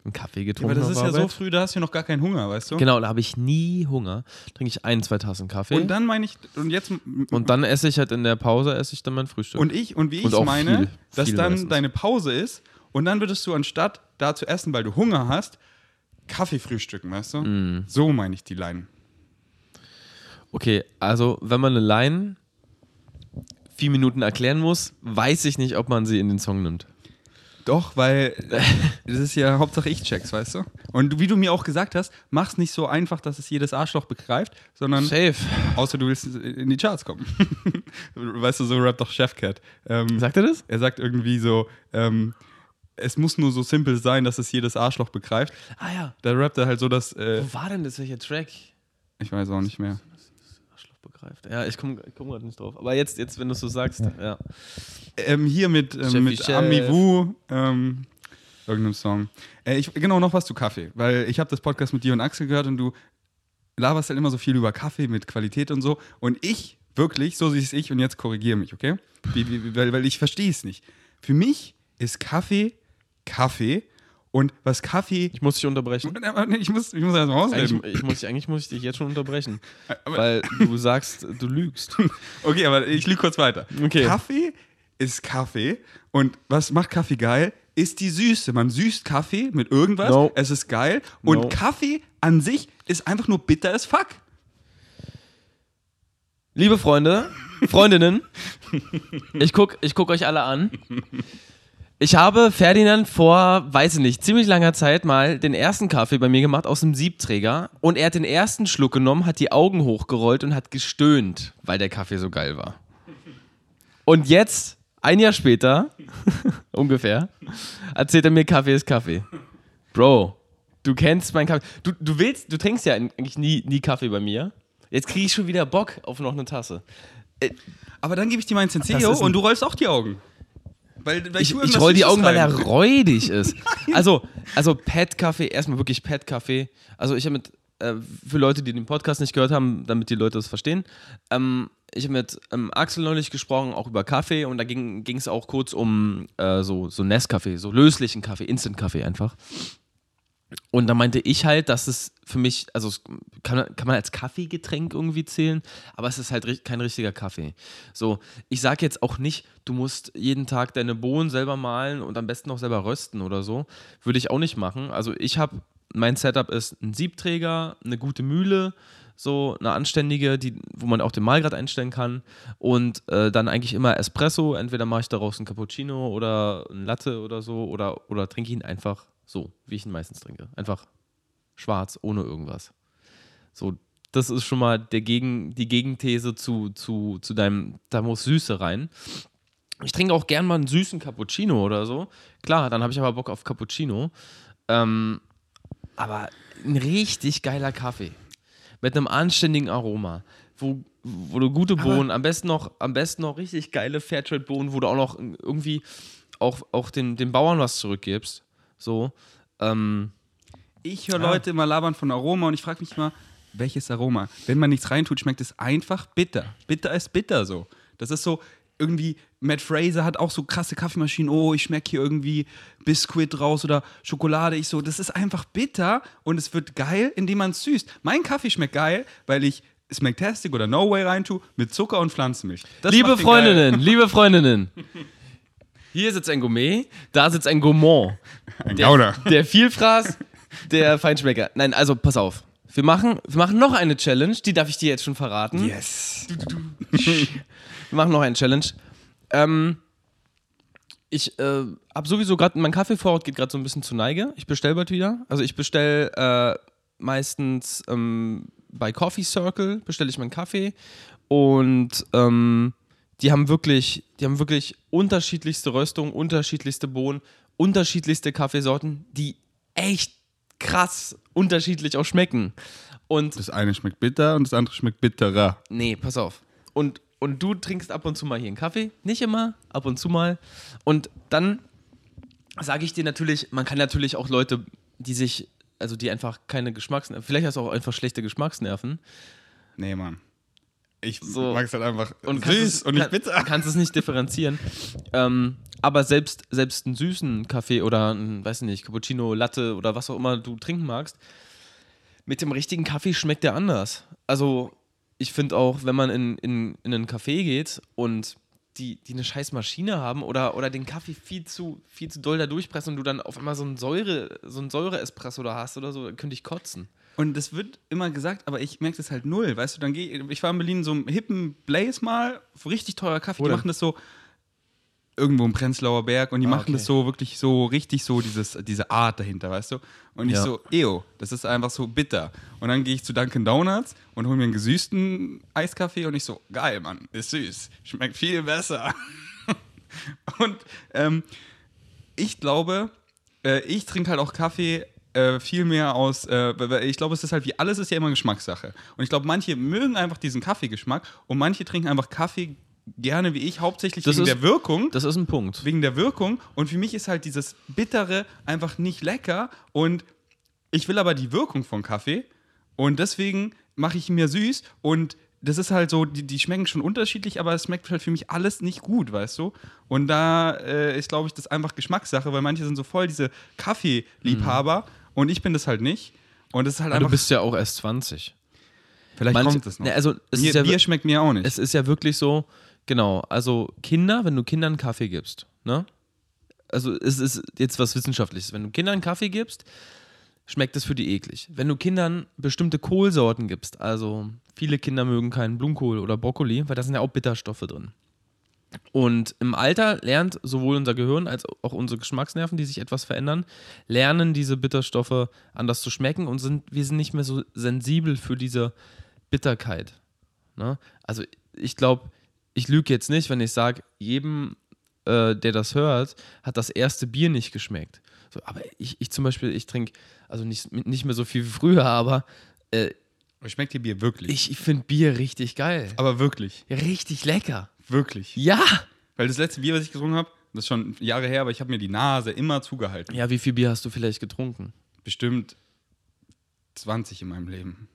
ein Kaffee getrunken. aber das ist ja so früh, da hast du ja noch gar keinen Hunger, weißt du? Genau, da habe ich nie Hunger. Trinke ich ein, zwei Tassen Kaffee. Und dann meine ich, und jetzt Und dann esse ich halt in der Pause, esse ich dann mein Frühstück. Und ich, und wie ich Und meine, viel, dass viel dann meistens. deine Pause ist und dann würdest du anstatt da zu essen, weil du Hunger hast, Kaffee frühstücken, weißt du? Mm. So meine ich die Line. Okay, also wenn man eine Line vier Minuten erklären muss, weiß ich nicht, ob man sie in den Song nimmt. Doch, weil (laughs) das ist ja Hauptsache ich check's, weißt du? Und wie du mir auch gesagt hast, mach's nicht so einfach, dass es jedes Arschloch begreift, sondern Safe. außer du willst in die Charts kommen. (laughs) weißt du, so rappt doch Chefcat. Ähm, Sagt er das? er sagt irgendwie so, ähm, es muss nur so simpel sein, dass es jedes Arschloch begreift. Ah ja. Da rappt er halt so, dass, äh, Wo war denn das? Welcher Track? ich weiß auch nicht mehr. Arschloch begreift. Ja, ich komme komm gerade nicht drauf. Aber jetzt, jetzt wenn du es so sagst, ja. Ähm, hier mit, ähm, mit. Ami Wu, ähm, irgendeinem Song. Äh, ich, genau, noch was zu Kaffee, weil ich habe das Podcast mit dir und Axel gehört und du laberst halt immer so viel über Kaffee mit Qualität und so. Und ich, wirklich, so sehe es ich und jetzt korrigiere mich, okay? Weil, weil ich verstehe es nicht. Für mich ist Kaffee Kaffee und was Kaffee. Ich muss dich unterbrechen. (laughs) Ich muss, ich muss erst mal Eigentlich, ausreden. ich muss, eigentlich muss ich dich jetzt schon unterbrechen. (laughs) Aber- weil (laughs) du sagst, du lügst. Okay, aber ich lüge kurz weiter. Okay. Kaffee ist Kaffee und was macht Kaffee geil? Ist die Süße. Man süßt Kaffee mit irgendwas, No. es ist geil und No. Kaffee an sich ist einfach nur bitter as fuck. Liebe Freunde, Freundinnen, ich guck, ich guck euch alle an. Ich habe Ferdinand vor, weiß ich nicht, ziemlich langer Zeit mal den ersten Kaffee bei mir gemacht aus dem Siebträger und er hat den ersten Schluck genommen, hat die Augen hochgerollt und hat gestöhnt, weil der Kaffee so geil war. Und jetzt, ein Jahr später, (laughs) ungefähr, erzählt er mir, Kaffee ist Kaffee. Bro, du kennst meinen Kaffee. Du, du willst, du trinkst ja eigentlich nie, nie Kaffee bei mir. Jetzt kriege ich schon wieder Bock auf noch eine Tasse. Äh, Aber dann gebe ich dir meinen Senseo und du rollst auch die Augen. Weil, weil ich, ich, ich roll die Augen, weil er räudig ist. (laughs) Also, also Pet-Kaffee, erstmal wirklich Pet-Kaffee. Also ich habe mit, äh, für Leute, die den Podcast nicht gehört haben, damit die Leute das verstehen, ähm, ich habe mit ähm, Axel neulich gesprochen, auch über Kaffee und da ging es auch kurz um äh, so, so Nesskaffee, so löslichen Kaffee, Instant-Kaffee einfach. Und da meinte ich halt, dass es für mich, also kann, kann man als Kaffeegetränk irgendwie zählen, aber es ist halt kein richtiger Kaffee. So, ich sage jetzt auch nicht, du musst jeden Tag deine Bohnen selber mahlen und am besten auch selber rösten oder so. Würde ich auch nicht machen. Also ich habe, mein Setup ist ein Siebträger, eine gute Mühle, so eine anständige, die, wo man auch den Mahlgrad einstellen kann und äh, dann eigentlich immer Espresso. Entweder mache ich daraus einen Cappuccino oder einen Latte oder so oder, oder trinke ihn einfach so, wie ich ihn meistens trinke. Einfach schwarz, ohne irgendwas. So, das ist schon mal der Gegen, die Gegenthese zu, zu, zu deinem, da muss Süße rein. Ich trinke auch gern mal einen süßen Cappuccino oder so. Klar, dann habe ich aber Bock auf Cappuccino. Ähm, aber ein richtig geiler Kaffee. Mit einem anständigen Aroma. Wo, wo du gute Bohnen, am besten noch, am besten noch richtig geile Fairtrade-Bohnen, wo du auch noch irgendwie auch, auch den, den Bauern was zurückgibst. So. Ähm, ich höre ja. Leute immer labern von Aroma und ich frage mich immer, welches Aroma? Wenn man nichts reintut, schmeckt es einfach bitter. Bitter ist bitter so. Das ist so, irgendwie, Matt Fraser hat auch so krasse Kaffeemaschinen, oh, ich schmecke hier irgendwie Biskuit raus oder Schokolade. Ich so, das ist einfach bitter und es wird geil, indem man es süßt. Mein Kaffee schmeckt geil, weil ich Smacktastic oder No Way reintue mit Zucker und Pflanzenmilch. Das liebe Freundinnen, liebe Freundinnen. (laughs) Hier sitzt ein Gourmet, da sitzt ein Gourmand. Ein. Der, der Vielfraß, der Feinschmecker. Nein, also pass auf. Wir machen, wir machen noch eine Challenge, die darf ich dir jetzt schon verraten. Yes. wir machen noch eine Challenge. Ähm, ich äh, habe sowieso gerade, mein Kaffeevorrat geht gerade so ein bisschen zu Neige. Ich bestelle bald wieder. Also ich bestelle äh, meistens ähm, bei Coffee Circle, bestelle ich meinen Kaffee. Und ähm, die haben wirklich, die haben wirklich unterschiedlichste Röstungen, unterschiedlichste Bohnen, unterschiedlichste Kaffeesorten, die echt krass unterschiedlich auch schmecken. Und das eine schmeckt bitter und das andere schmeckt bitterer. Nee, pass auf. Und, und du trinkst ab und zu mal hier einen Kaffee. Nicht immer, ab und zu mal. Und dann sage ich dir natürlich, man kann natürlich auch Leute, die sich, also die einfach keine Geschmacksnerven, vielleicht hast du auch einfach schlechte Geschmacksnerven. Nee, Mann. Ich so. mag es halt einfach und süß und nicht bitter. Du (laughs) kannst es nicht differenzieren. Ähm, aber selbst, selbst einen süßen Kaffee oder ein, weiß nicht, Cappuccino, Latte oder was auch immer du trinken magst, mit dem richtigen Kaffee schmeckt der anders. Also ich finde auch, wenn man in, in, in einen Café geht und die, die eine scheiß Maschine haben oder, oder den Kaffee viel zu, viel zu doll da durchpressen und du dann auf einmal so einen Säure, so einen Säure-Espresso da hast oder so, könnte ich kotzen. Und das wird immer gesagt, aber ich merke das halt null. Weißt du, dann gehe ich war in Berlin in so einem hippen Blaze mal, richtig teurer Kaffee, Oder? die machen das so irgendwo im Prenzlauer Berg und die ah, machen okay. das so wirklich so richtig so dieses, diese Art dahinter, weißt du? Und ich ja. so, eo, das ist einfach so bitter. Und dann gehe ich zu Dunkin' Donuts und hole mir einen gesüßten Eiskaffee und ich so, geil, Mann, ist süß, schmeckt viel besser. (laughs) und ähm, ich glaube, äh, ich trinke halt auch Kaffee äh, viel mehr aus, äh, ich glaube, es ist halt wie alles ist ja immer Geschmackssache. Und ich glaube, manche mögen einfach diesen Kaffeegeschmack und manche trinken einfach Kaffee gerne wie ich, hauptsächlich das wegen ist, der Wirkung. Das ist ein Punkt. Wegen der Wirkung. Und für mich ist halt dieses Bittere einfach nicht lecker. Und ich will aber die Wirkung von Kaffee. Und deswegen mache ich ihn mir süß. Und das ist halt so, die, die schmecken schon unterschiedlich, aber es schmeckt halt für mich alles nicht gut, weißt du? Und da äh, ist, glaube ich, das einfach Geschmackssache, weil manche sind so voll diese Kaffeeliebhaber mhm. Und ich bin das halt nicht. Und das ist halt aber Du bist ja auch erst 20. Vielleicht Manche, kommt es noch. Ne, also es Bier, ja, Bier schmeckt mir auch nicht. Es ist ja wirklich so, genau, also Kinder, wenn du Kindern Kaffee gibst, ne? Also es ist jetzt was Wissenschaftliches. Wenn du Kindern Kaffee gibst, schmeckt es für die eklig. Wenn du Kindern bestimmte Kohlsorten gibst, also viele Kinder mögen keinen Blumenkohl oder Brokkoli, weil da sind ja auch Bitterstoffe drin. Und im Alter lernt sowohl unser Gehirn als auch unsere Geschmacksnerven, die sich etwas verändern, lernen diese Bitterstoffe anders zu schmecken und sind, wir sind nicht mehr so sensibel für diese Bitterkeit. Ne? Also ich glaube, ich lüge jetzt nicht, wenn ich sage, jedem, äh, der das hört, hat das erste Bier nicht geschmeckt. So, aber ich, ich zum Beispiel, ich trinke, also nicht, nicht mehr so viel wie früher, aber äh, Schmeckt dir Bier wirklich? ich, ich finde Bier richtig geil. Aber wirklich. Richtig lecker. Wirklich. Ja. Weil das letzte Bier, was ich getrunken habe, das ist schon Jahre her, aber ich habe mir die Nase immer zugehalten. Ja, wie viel Bier hast du vielleicht getrunken? Bestimmt 20 in meinem Leben.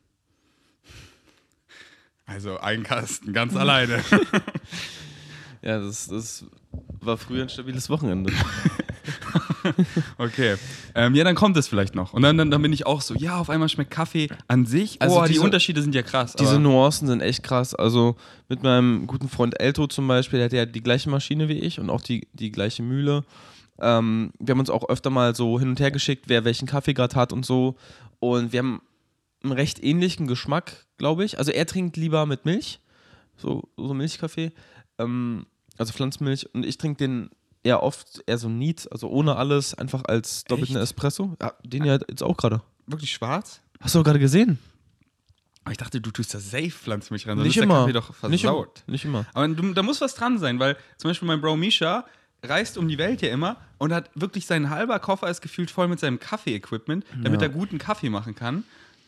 Also ein Kasten, ganz alleine. (laughs) Ja, das, das war früher ein stabiles Wochenende. (laughs) (laughs) Okay. Ähm, ja, dann kommt es vielleicht noch. Und dann, dann, dann bin ich auch so, ja, auf einmal schmeckt Kaffee an sich. Also oh, die diese- Unterschiede sind ja krass. Diese Nuancen sind echt krass. Also mit meinem guten Freund Elto zum Beispiel, der hat ja die gleiche Maschine wie ich und auch die, die gleiche Mühle. Ähm, wir haben uns auch öfter mal so hin und her geschickt, wer welchen Kaffee gerade hat und so. Und wir haben einen recht ähnlichen Geschmack, glaube ich. Also er trinkt lieber mit Milch, so, so Milchkaffee, ähm, also Pflanzenmilch. Und ich trinke den eher oft eher so neat, also ohne alles, einfach als doppelten Echt? Espresso. Ja, den ja jetzt auch gerade. wirklich schwarz? Hast du gerade gesehen? Aber ich dachte, du tust da safe Pflanzenmilch rein. sonst Nicht ist immer. Der Kaffee doch Nicht immer. versaut. Nicht immer. Aber du, da muss was dran sein, weil zum Beispiel mein Bro Misha reist um die Welt ja immer und hat wirklich sein halber Koffer ist gefühlt voll mit seinem Kaffee-Equipment, damit Ja. er guten Kaffee machen kann.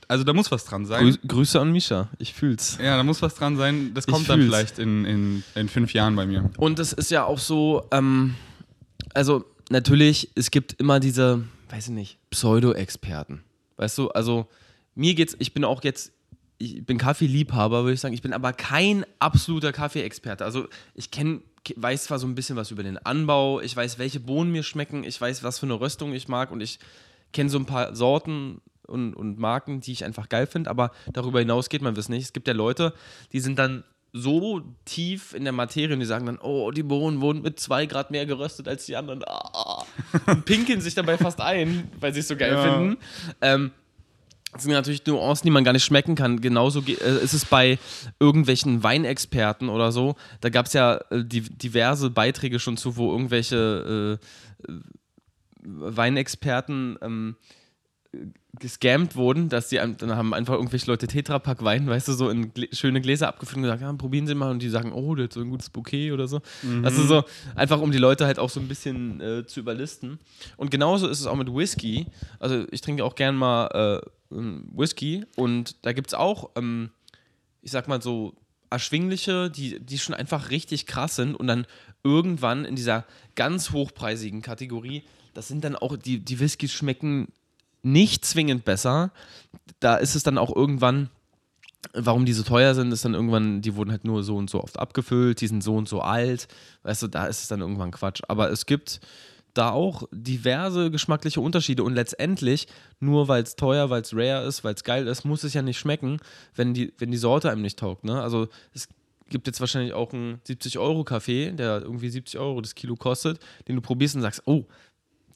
Also da muss was dran sein. Grüß, Grüße an Misha. Ich fühl's. Ja, da muss was dran sein. Das kommt dann vielleicht in, in, in fünf Jahren bei mir. Und es ist ja auch so, ähm, also natürlich, es gibt immer diese, weiß ich nicht, Pseudo-Experten. Weißt du, also mir geht's, ich bin auch jetzt, ich bin Kaffeeliebhaber, würde ich sagen, ich bin aber kein absoluter Kaffee-Experte. Also ich kenne, weiß zwar so ein bisschen was über den Anbau, ich weiß, welche Bohnen mir schmecken, ich weiß, was für eine Röstung ich mag und ich kenne so ein paar Sorten und, und Marken, die ich einfach geil finde, aber darüber hinaus geht man das nicht. Es gibt ja Leute, die sind dann so tief in der Materie und die sagen dann, oh, die Bohnen wurden mit zwei Grad mehr geröstet als die anderen. Ah, und pinkeln sich dabei fast ein, weil sie es so geil Ja. finden. Ähm, das sind natürlich Nuancen, die man gar nicht schmecken kann. Genauso ge- äh, ist es bei irgendwelchen Weinexperten oder so. Da gab es ja äh, die, diverse Beiträge schon zu, wo irgendwelche äh, Weinexperten ähm, gescammt wurden, dass die ein- dann haben einfach irgendwelche Leute Tetrapack Wein, weißt du, so in Glä schöne Gläser abgefüllt und gesagt, ja, probieren Sie mal und die sagen, oh, der hat so ein gutes Bouquet oder so. Also so einfach um die Leute halt auch so ein bisschen äh, zu überlisten. Und genauso ist es auch mit Whisky. Also ich trinke auch gern mal äh, ähm, Whisky und da gibt es auch, ähm, ich sag mal so erschwingliche, die, die schon einfach richtig krass sind und dann irgendwann in dieser ganz hochpreisigen Kategorie, das sind dann auch, die, die Whiskys schmecken nicht zwingend besser. Da ist es dann auch irgendwann, warum die so teuer sind, ist dann irgendwann, die wurden halt nur so und so oft abgefüllt, die sind so und so alt. Weißt du, da ist es dann irgendwann Quatsch. Aber es gibt da auch diverse geschmackliche Unterschiede und letztendlich, nur weil es teuer, weil es rare ist, weil es geil ist, muss es ja nicht schmecken, wenn die, wenn die Sorte einem nicht taugt. Ne? Also es gibt jetzt wahrscheinlich auch einen 70-Euro-Kaffee, der irgendwie 70 Euro das Kilo kostet, den du probierst und sagst, oh,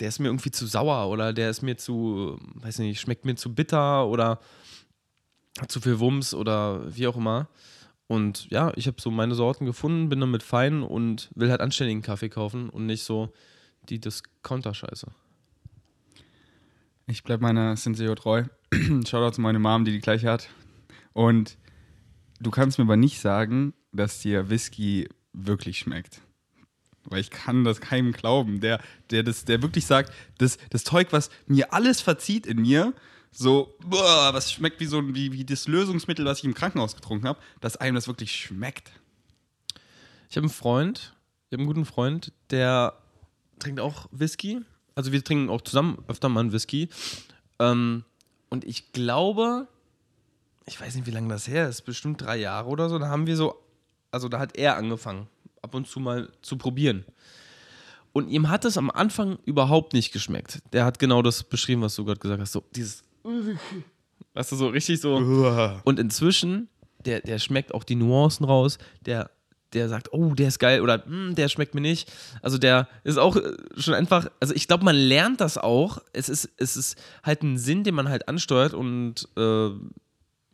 der ist mir irgendwie zu sauer oder der ist mir zu, weiß nicht, schmeckt mir zu bitter oder hat zu viel Wumms oder wie auch immer. Und ja, ich habe so meine Sorten gefunden, bin damit fein und will halt anständigen Kaffee kaufen und nicht so die Discounter-Scheiße. Ich bleibe meiner Senseo treu. (clears throat) Shoutout zu meiner Mom, die die gleiche hat. Und du kannst mir aber nicht sagen, dass dir Whisky wirklich schmeckt. Weil ich kann das keinem glauben, der, der, das, der wirklich sagt, das, das Zeug, was mir alles verzieht in mir, so, boah, was schmeckt wie so wie, wie das Lösungsmittel, was ich im Krankenhaus getrunken habe, dass einem das wirklich schmeckt. Ich habe einen Freund, ich habe einen guten Freund, der trinkt auch Whisky. Also wir trinken auch zusammen öfter mal einen Whisky. Ähm, und ich glaube, ich weiß nicht, wie lange das her ist, bestimmt drei Jahre oder so, da haben wir so, also da hat er angefangen, ab und zu mal zu probieren. Und ihm hat es am Anfang überhaupt nicht geschmeckt. Der hat genau das beschrieben, was du gerade gesagt hast. So dieses, (laughs) weißt du, so richtig so. Und inzwischen, der, der schmeckt auch die Nuancen raus, der, der sagt, oh, der ist geil oder "Hm, der schmeckt mir nicht. Also der ist auch äh, schon einfach, also ich glaube, man lernt das auch. Es ist, es ist halt ein Sinn, den man halt ansteuert und äh,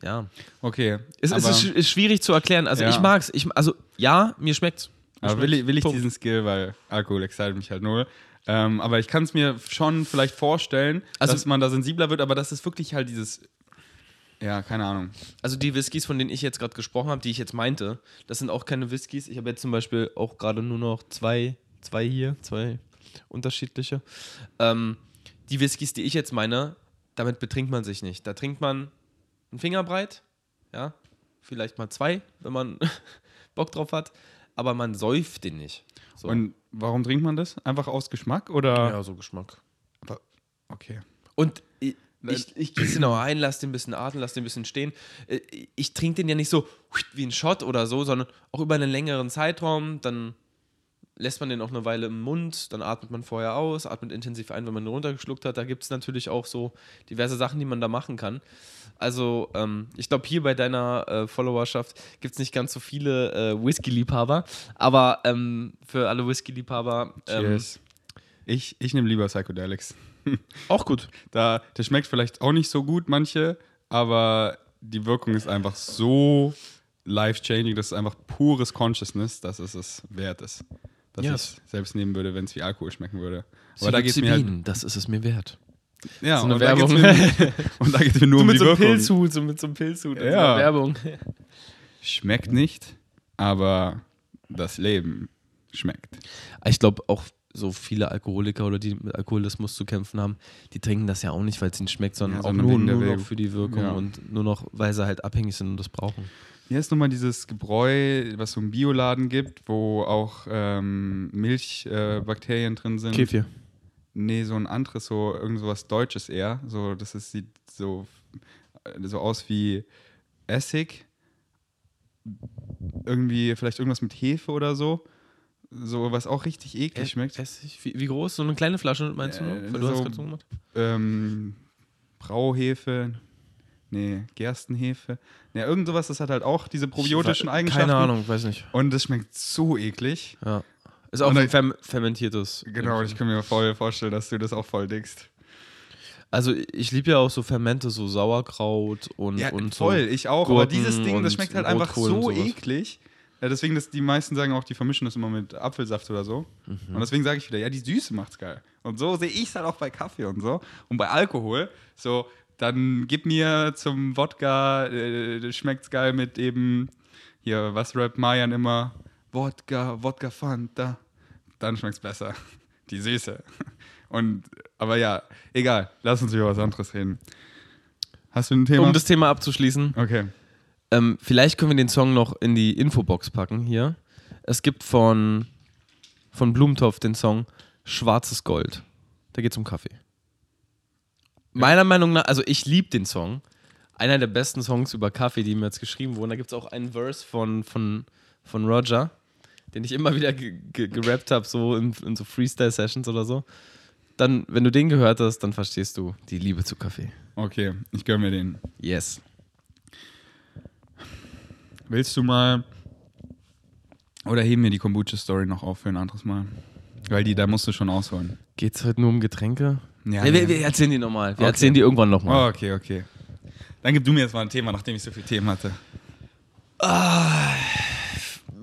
ja. Okay. Es, es ist, ist schwierig zu erklären. Also Ja. ich mag's. Ich, also ja, mir schmeckt's. Aber will ich, will ich diesen Skill, weil Alkohol excited mich halt null. Ähm, aber ich kann es mir schon vielleicht vorstellen, Also- dass man da sensibler wird, aber das ist wirklich halt dieses. Ja, keine Ahnung. Also die Whiskys, von denen ich jetzt gerade gesprochen habe, die ich jetzt meinte, das sind auch keine Whiskys. Ich habe jetzt zum Beispiel auch gerade nur noch zwei, zwei hier, zwei unterschiedliche. Ähm, die Whiskys, die ich jetzt meine, damit betrinkt man sich nicht. Da trinkt man einen Fingerbreit, ja, vielleicht mal zwei, wenn man (laughs) Bock drauf hat, aber man säuft den nicht. So. Und warum trinkt man das? Einfach aus Geschmack oder? ja, so Geschmack. Okay. Und ich, ich, ich gieße den auch ein, lass den ein bisschen atmen, lass den ein bisschen stehen. Äh, Ich trinke den ja nicht so wie ein Shot oder so, sondern auch über einen längeren Zeitraum. Dann lässt man den auch eine Weile im Mund, dann atmet man vorher aus, atmet intensiv ein, wenn man ihn runtergeschluckt hat. Da gibt es natürlich auch so diverse Sachen, die man da machen kann. Also, ähm, ich glaube, hier bei deiner äh, Followerschaft gibt es nicht ganz so viele äh, Whisky-Liebhaber, aber ähm, für alle Whisky-Liebhaber ähm, Cheers. Ich, ich nehme lieber Psychedelics. (laughs) auch gut. Da, das schmeckt vielleicht auch nicht so gut, manche, aber die Wirkung ist einfach so life-changing, das ist einfach pures Consciousness, dass es es wert ist. Dass Yes. ich selbst nehmen würde, wenn es wie Alkohol schmecken würde. Aber da geht's mir halt, das ist es mir wert. ja, so eine und da geht's Werbung. Mir, (laughs) und da geht es mir nur um die Wirkung. so mit so einem Pilzhut, in so Werbung. Schmeckt nicht, aber das Leben schmeckt. Ich glaube auch so viele Alkoholiker oder die mit Alkoholismus zu kämpfen haben, die trinken das ja auch nicht, weil es ihnen schmeckt, sondern Ja, auch sondern nur, nur noch für die Wirkung Ja. und nur noch, weil sie halt abhängig sind und das brauchen. Hier ist nochmal dieses Gebräu, was so im Bioladen gibt, wo auch ähm, Milchbakterien äh, drin sind. Kefir. Nee, so ein anderes, so irgend so was Deutsches eher. So, das ist, sieht so, äh, so aus wie Essig. Irgendwie, vielleicht irgendwas mit Hefe oder so. So, was auch richtig eklig schmeckt. Essig? Wie, wie groß? So eine kleine Flasche meinst du? Äh, Nur? Weil du so- hast gerade so gemacht. Ähm, Brauhefe. Nee, Gerstenhefe. Nee, irgend sowas, das hat halt auch diese probiotischen Ich- Eigenschaften. Keine Ahnung, weiß nicht. Und das schmeckt so eklig. Ja. Ist auch Und ein ferm fermentiertes. Genau, ich kann mir voll vorstellen, dass du das auch voll dickst. Also ich liebe ja auch so Fermente, so Sauerkraut und, Ja, und voll, so. ich auch. aber Gurken dieses Ding, das schmeckt halt einfach so eklig. Ja, deswegen, dass die meisten sagen auch, die vermischen das immer mit Apfelsaft oder so. Mhm. Und deswegen sage ich wieder, ja, die Süße macht's geil. Und so sehe ich es halt auch bei Kaffee und so. Und bei Alkohol, so, dann gib mir zum Wodka, äh, schmeckt's geil mit eben, hier, was rappt Mayan immer? Wodka, Wodka Fanta. Dann schmeckt's besser. (laughs) Die Süße. (laughs) Und, aber ja, egal, lass uns über was anderes reden. Hast du ein Thema? Um das Thema abzuschließen, okay. Ähm, vielleicht können wir den Song noch in die Infobox packen hier. Es gibt von, von Blumentopf den Song Schwarzes Gold. Da geht es um Kaffee. Meiner Meinung nach, also ich liebe den Song. Einer der besten Songs über Kaffee, die mir jetzt geschrieben wurden. Da gibt es auch einen Verse von, von, von Roger, den ich immer wieder ge ge gerappt habe, so in, in so Freestyle-Sessions oder so. Dann, wenn du den gehört hast, dann verstehst du die Liebe zu Kaffee. Okay, ich gönn mir den. Yes. Willst du mal. Oder heben wir die Kombucha-Story noch auf für ein anderes Mal? Weil die, da musst du schon ausholen. Geht es heute nur um Getränke? Ja, wir, wir erzählen die nochmal. Wir Okay. erzählen die irgendwann nochmal. Oh, okay, okay. Dann gib du mir jetzt mal ein Thema, nachdem ich so viele Themen hatte.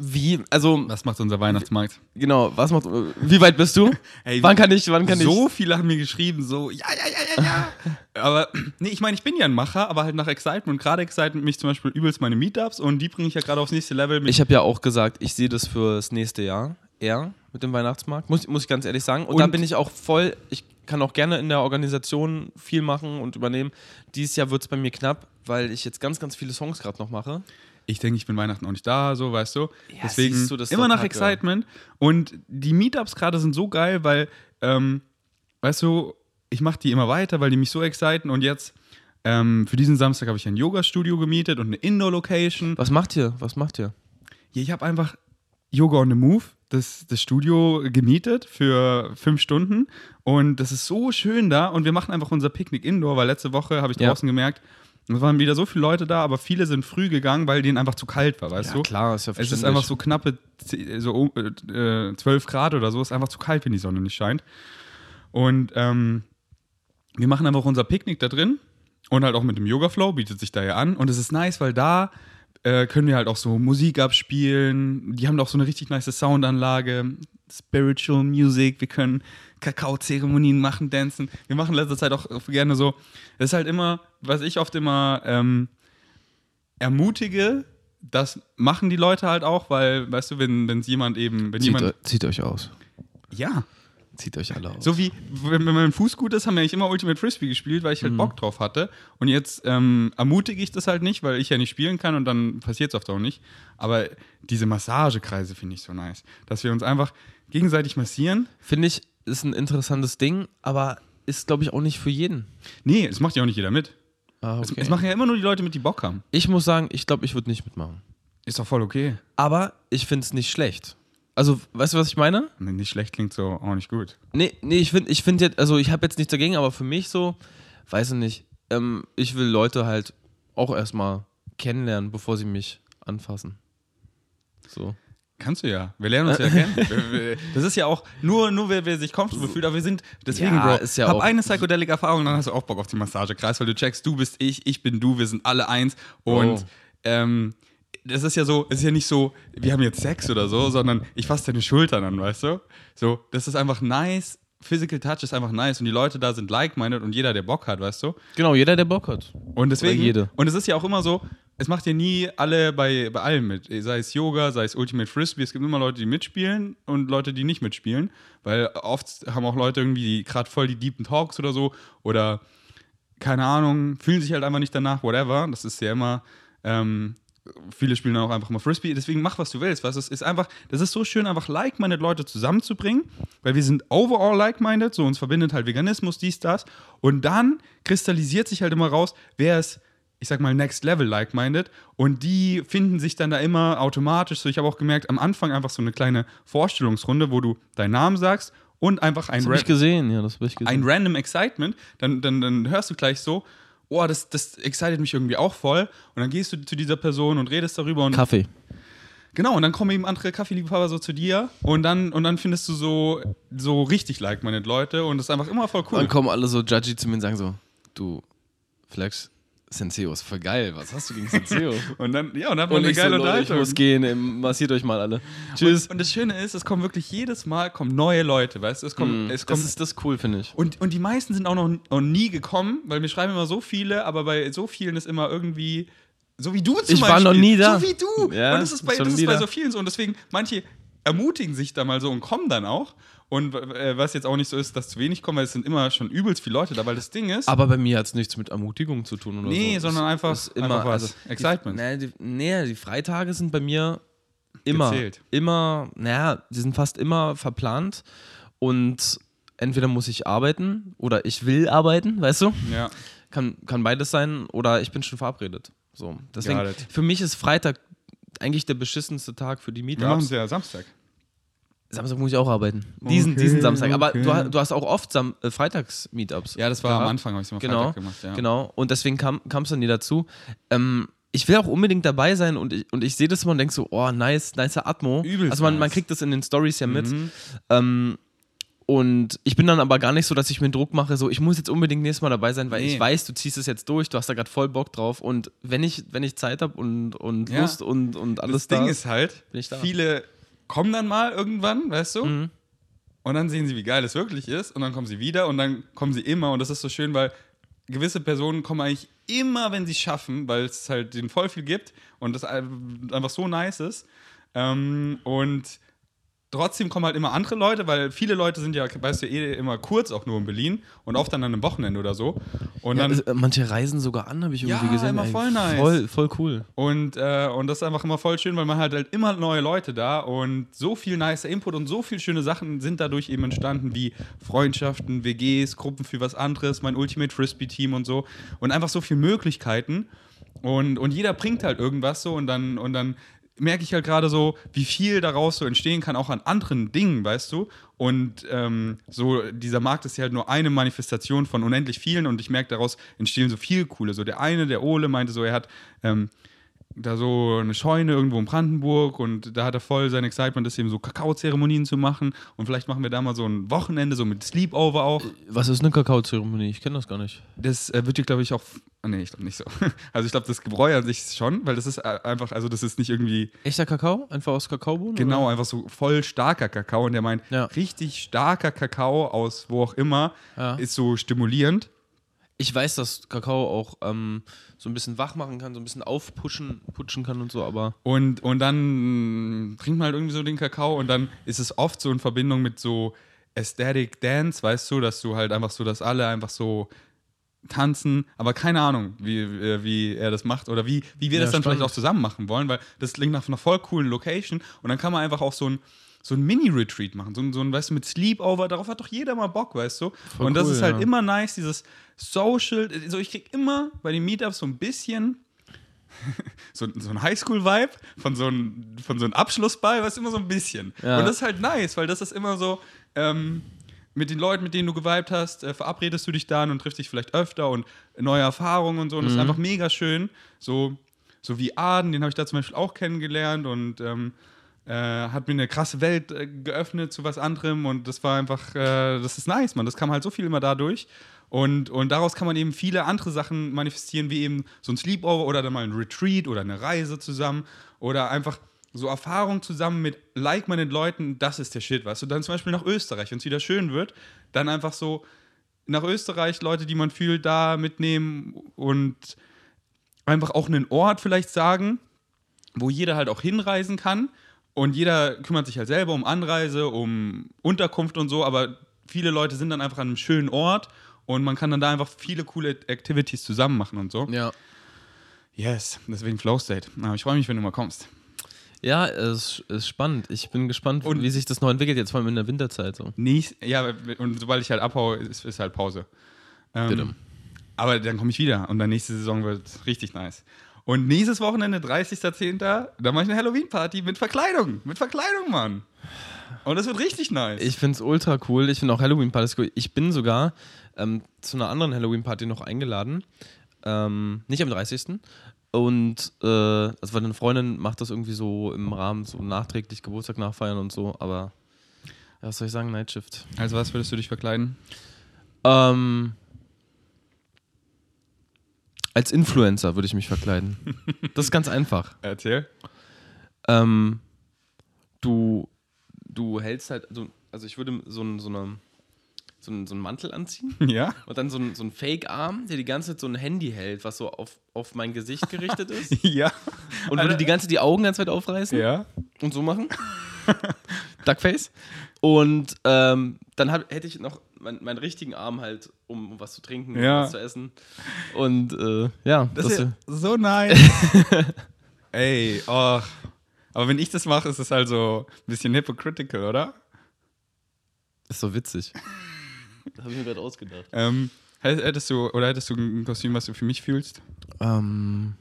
Wie, also, Was macht unser Weihnachtsmarkt? genau, was macht, wie weit bist du? (laughs) Ey, wann kann ich, wann kann so viele haben mir geschrieben, so, ja, ja, ja, ja, ja. (laughs) aber, nee, ich meine, ich bin ja ein Macher, aber halt nach Excitement. Und gerade Excitement mich zum Beispiel übelst meine Meetups und die bringe ich ja gerade aufs nächste Level ich? mit. Ich habe ja auch gesagt, ich sehe das fürs nächste Jahr eher mit dem Weihnachtsmarkt, muss, muss ich ganz ehrlich sagen. Und, da Und- bin ich auch voll, ich kann auch gerne in der Organisation viel machen und übernehmen. Dieses Jahr wird es bei mir knapp, weil ich jetzt ganz, ganz viele Songs gerade noch mache. ich denke, ich bin Weihnachten auch nicht da, so, weißt du. Ja, Deswegen du, immer nach. Excitement. Und die Meetups gerade sind so geil, weil, ähm, weißt du, ich mache die immer weiter, weil die mich so exciten. Und jetzt, ähm, für diesen Samstag habe ich ein Yoga-Studio gemietet und eine Indoor-Location. Was macht ihr? Was macht ihr? Ja, ich habe einfach Yoga on the Move, das, das Studio gemietet für fünf Stunden. Und das ist so schön da. Und wir machen einfach unser Picknick indoor, weil letzte Woche habe ich Ja. draußen gemerkt, es waren wieder so viele Leute da, aber viele sind früh gegangen, weil denen einfach zu kalt war, weißt du? klar, ist ja Es ist einfach so knappe so äh, 12 Grad oder so, ist einfach zu kalt, wenn die Sonne nicht scheint. Und ähm, wir machen einfach unser Picknick da drin und halt auch mit dem Yoga Flow, bietet sich da ja an. Und es ist nice, weil da äh, können wir halt auch so Musik abspielen. Die haben doch so eine richtig nice Soundanlage, Spiritual Music. Wir können Kakao-Zeremonien machen, dancen. Wir machen in letzter Zeit auch gerne so. Das ist halt immer, was ich oft immer ähm, ermutige, das machen die Leute halt auch, weil, weißt du, wenn es jemand eben, wenn Zieht, jemand. zieht euch aus. Ja, Zieht euch alle aus. so wie, wenn, mein Fuß gut ist, haben wir eigentlich immer Ultimate Frisbee gespielt, weil ich halt Bock drauf hatte. Und jetzt ähm, ermutige ich das halt nicht, weil ich ja nicht spielen kann und dann passiert es oft auch nicht. Aber diese Massagekreise finde ich so nice. Dass wir uns einfach gegenseitig massieren. Finde ich, ist ein interessantes Ding, aber ist, glaube ich, auch nicht für jeden. Nee, das macht ja auch nicht jeder mit. Ah, Es, okay. es machen ja immer nur die Leute mit, die Bock haben. ich muss sagen, ich glaube, ich würde nicht mitmachen. Ist doch voll okay. Aber ich finde es nicht schlecht. Also, weißt du, was ich meine? Nee, Nicht schlecht klingt so auch nicht gut. Nee, nee, ich finde, ich finde jetzt, also ich habe jetzt nichts dagegen, aber für mich so, weiß ich nicht, ähm, ich will Leute halt auch erstmal kennenlernen, bevor sie mich anfassen. So. Kannst du ja. Wir lernen uns ja (laughs) kennen. Das ist ja auch nur, nur wer, wer sich comfortable fühlt, aber wir sind, deswegen, Ja, Bro, ist ja hab auch- eine Psychedelic-Erfahrung, dann hast du auch Bock auf die Massagekreis, weil du checkst, du bist ich, ich bin du, wir sind alle eins und Oh. ähm, das ist ja so, es ist ja nicht so, wir haben jetzt Sex oder so, sondern ich fasse deine Schultern an, weißt du? So, das ist einfach nice. Physical Touch ist einfach nice und die Leute da sind like-minded und jeder, der Bock hat, weißt du? Genau, jeder, der Bock hat. Und deswegen, jede. und es ist ja auch immer so, es macht ja nie alle bei, bei allem mit. Sei es Yoga, sei es Ultimate Frisbee, es gibt immer Leute, die mitspielen und Leute, die nicht mitspielen. Weil oft haben auch Leute irgendwie gerade voll die deepen Talks oder so oder keine Ahnung, fühlen sich halt einfach nicht danach, whatever. Das ist ja immer, ähm, viele spielen dann auch einfach mal Frisbee. Deswegen mach, was du willst. Weißt? du? Es ist einfach, das ist so schön, einfach like-minded Leute zusammenzubringen, weil wir sind overall like-minded, so uns verbindet halt Veganismus, dies, das. Und dann kristallisiert sich halt immer raus, wer ist, ich sag mal, next level like-minded. Und die finden sich dann da immer automatisch. So, ich habe auch gemerkt, am Anfang einfach so eine kleine Vorstellungsrunde, wo du deinen Namen sagst und einfach ein Das Rap ich gesehen, ja, das habe ich gesehen. ein random Excitement, dann, dann, dann hörst du gleich so, oh, das, das excited mich irgendwie auch voll. Und dann gehst du zu dieser Person und redest darüber und Kaffee. genau, und dann kommen eben andere Kaffeeliebhaber so zu dir und dann, und dann findest du so, so richtig like-minded Leute und das ist einfach immer voll cool. Dann kommen alle so judgy zu mir und sagen so, du, Flex, Senseo ist voll geil, was hast du gegen Senseo? (laughs) Und dann, ja, und dann hat man und eine ich so, geile Leute, ich Unterhaltung. muss gehen, ähm, massiert euch mal alle. Tschüss. Und, und das Schöne ist, es kommen wirklich jedes Mal kommen neue Leute, weißt du? Es kommen, es kommen das ist das cool, finde ich. Und, und die meisten sind auch noch, noch nie gekommen, weil wir schreiben immer so viele, aber bei so vielen ist immer irgendwie. So wie du zum Ich war Beispiel. noch nie da. So wie du. Ja, und das ist bei, das ist bei so vielen so. Und deswegen, manche ermutigen sich da mal so und kommen dann auch. Und äh, was jetzt auch nicht so ist, dass zu wenig kommen, weil es sind immer schon übelst viele Leute da, weil das Ding ist. Aber bei mir hat es nichts mit Ermutigung zu tun oder Nee, so. sondern Es einfach- ist immer einfach was. also, Excitement. Die, nee, die, nee, die Freitage sind bei mir immer, Gezählt. immer, naja, die sind fast immer verplant und entweder muss ich arbeiten oder ich will arbeiten, weißt du? ja. Kann, kann beides sein oder ich bin schon verabredet. So, deswegen, für mich ist Freitag eigentlich der beschissenste Tag für die Wir machen Meetups. es ja Samstag. Samstag muss ich auch arbeiten. Diesen, Okay, diesen Samstag. Aber okay. du, du hast auch oft Sam äh, Freitags-Meetups. Ja, das war am gehabt. Anfang, habe ich es mal Genau, Freitag gemacht. Ja. genau. Und deswegen kam es dann nie dazu. Ähm, ich will auch unbedingt dabei sein und ich, und ich sehe das immer und denke so, oh, nice, nice Atmo. Übelst also man, man nice. kriegt das in den Stories ja mit. Mhm. Ähm, und ich bin dann aber gar nicht so, dass ich mir Druck mache, so ich muss jetzt unbedingt nächstes Mal dabei sein, weil Nee. ich weiß, du ziehst es jetzt durch, du hast da gerade voll Bock drauf und wenn ich, wenn ich Zeit habe und, und Ja. Lust und, und alles Das Ding da ist halt, bin ich da. viele kommen dann mal irgendwann, weißt du? Mhm. Und dann sehen sie, wie geil es wirklich ist. Und dann kommen sie wieder und dann kommen sie immer. Und das ist so schön, weil gewisse Personen kommen eigentlich immer, wenn sie es schaffen, weil es halt denen voll viel gibt und das einfach so nice ist. Ähm, und trotzdem kommen halt immer andere Leute, weil viele Leute sind ja, weißt du, eh immer kurz auch nur in Berlin und oft dann an einem Wochenende oder so. Und Ja, dann. also, äh, manche reisen sogar an, habe ich irgendwie Ja, gesehen. immer ey. voll nice. Voll, voll cool. Und, äh, und das ist einfach immer voll schön, weil man hat halt immer neue Leute da und so viel nicer Input und so viele schöne Sachen sind dadurch eben entstanden, wie Freundschaften, WGs, Gruppen für was anderes, mein Ultimate Frisbee-Team und so. Und einfach so viele Möglichkeiten. Und, und jeder bringt halt irgendwas so und dann, und dann merke ich halt gerade so, wie viel daraus so entstehen kann, auch an anderen Dingen, weißt du? Und ähm, so, dieser Markt ist ja halt nur eine Manifestation von unendlich vielen und ich merke, daraus entstehen so viel coole. So der eine, der Ole, meinte so, er hat ähm, da so eine Scheune irgendwo in Brandenburg und da hat er voll sein Excitement, das eben so Kakaozeremonien zu machen und vielleicht machen wir da mal so ein Wochenende, so mit Sleepover auch. Was ist eine Kakaozeremonie? Ich kenne das gar nicht. Das äh, wird dir, glaube ich, auch. ah, Nee, ich glaube nicht so. (laughs) Also ich glaube, das Gebräu an sich schon, weil das ist äh, einfach, also das ist nicht irgendwie Echter Kakao? Einfach aus Kakaobohnen? genau einfach so voll starker Kakao und der meint, Ja. richtig starker Kakao aus wo auch immer Ja. ist so stimulierend. Ich weiß, dass Kakao auch ähm, so ein bisschen wach machen kann, so ein bisschen aufputschen putschen kann und so, aber Und, und dann mh, trinkt man halt irgendwie so den Kakao und dann ist es oft so in Verbindung mit so Aesthetic Dance, weißt du, dass du halt einfach so, dass alle einfach so tanzen, aber keine Ahnung, wie, äh, wie er das macht oder wie, wie wir Ja, das dann spannend. vielleicht auch zusammen machen wollen, weil das klingt nach einer voll coolen Location und dann kann man einfach auch so ein so ein Mini-Retreat machen, so ein, so ein, weißt du, mit Sleepover, darauf hat doch jeder mal Bock, weißt du? Voll und das cool, ist halt ja. immer nice, dieses Social, so ich krieg immer bei den Meetups so ein bisschen (laughs) so, so ein Highschool-Vibe von so einem von so einem Abschlussball, was immer so ein bisschen. Ja. Und das ist halt nice, weil das ist immer so, ähm, mit den Leuten, mit denen du geweibt hast, äh, verabredest du dich dann und triffst dich vielleicht öfter und neue Erfahrungen und so. Und das ist einfach mega schön. So, so wie Aden, den habe ich da zum Beispiel auch kennengelernt und ähm, äh, hat mir eine krasse Welt äh, geöffnet zu was anderem und das war einfach, äh, das ist nice, man. Das kam halt so viel immer dadurch. Und, und daraus kann man eben viele andere Sachen manifestieren, wie eben so ein Sleepover oder dann mal ein Retreat oder eine Reise zusammen oder einfach so Erfahrung zusammen mit like-minded Leuten, das ist der Shit, weißt du? Dann zum Beispiel nach Österreich, wenn es wieder schön wird, dann einfach so nach Österreich Leute, die man fühlt, da mitnehmen und einfach auch einen Ort vielleicht sagen, wo jeder halt auch hinreisen kann und jeder kümmert sich halt selber um Anreise, um Unterkunft und so, aber viele Leute sind dann einfach an einem schönen Ort und man kann dann da einfach viele coole Activities zusammen machen und so. ja. Yes, deswegen Flow State. Aber ich freue mich, wenn du mal kommst. Ja, es ist spannend. Ich bin gespannt, Und- wie sich das noch entwickelt, jetzt vor allem in der Winterzeit so. Nächst, ja, und sobald ich halt abhaue, ist, ist halt Pause. Ähm, Bitte. aber dann komme ich wieder und dann nächste Saison wird richtig nice. Und nächstes Wochenende, 30.10., da mache ich eine Halloween-Party mit Verkleidung. Mit Verkleidung, Mann. Und das wird richtig nice. Ich finde es ultra cool. Ich finde auch Halloween-Partys cool. Ich bin sogar ähm, zu einer anderen Halloween-Party noch eingeladen. Ähm, nicht am 30. Und, äh, also weil eine Freundin macht das irgendwie so im Rahmen, so nachträglich Geburtstag nachfeiern und so, aber ja, was soll ich sagen, Nightshift. also, was würdest du dich verkleiden? Ähm, als Influencer würde ich mich verkleiden. Das ist ganz einfach. (laughs) Erzähl. Ähm, du, du hältst halt, also, also ich würde so, ein, so, eine, so, einen, so einen Mantel anziehen (laughs) Ja? und dann so ein, so ein Fake-Arm, der die ganze Zeit so ein Handy hält, was so auf, auf mein Gesicht gerichtet (laughs) ist. Ja. Und würde die ganze Zeit die Augen ganz weit aufreißen Ja. und so machen. Duckface. Und ähm, dann hab, hätte ich noch mein, meinen richtigen Arm halt, um, um was zu trinken, um Ja. was zu essen. Und äh, ja, Das, das, ist ja so nice. (laughs) Ey, oh. Aber wenn ich das mache, ist es halt so ein bisschen hypocritical, oder? ist so witzig. (laughs) Das habe ich mir gerade ausgedacht. Ähm, hättest du, oder hättest du ein Kostüm, was du für mich fühlst? Ähm,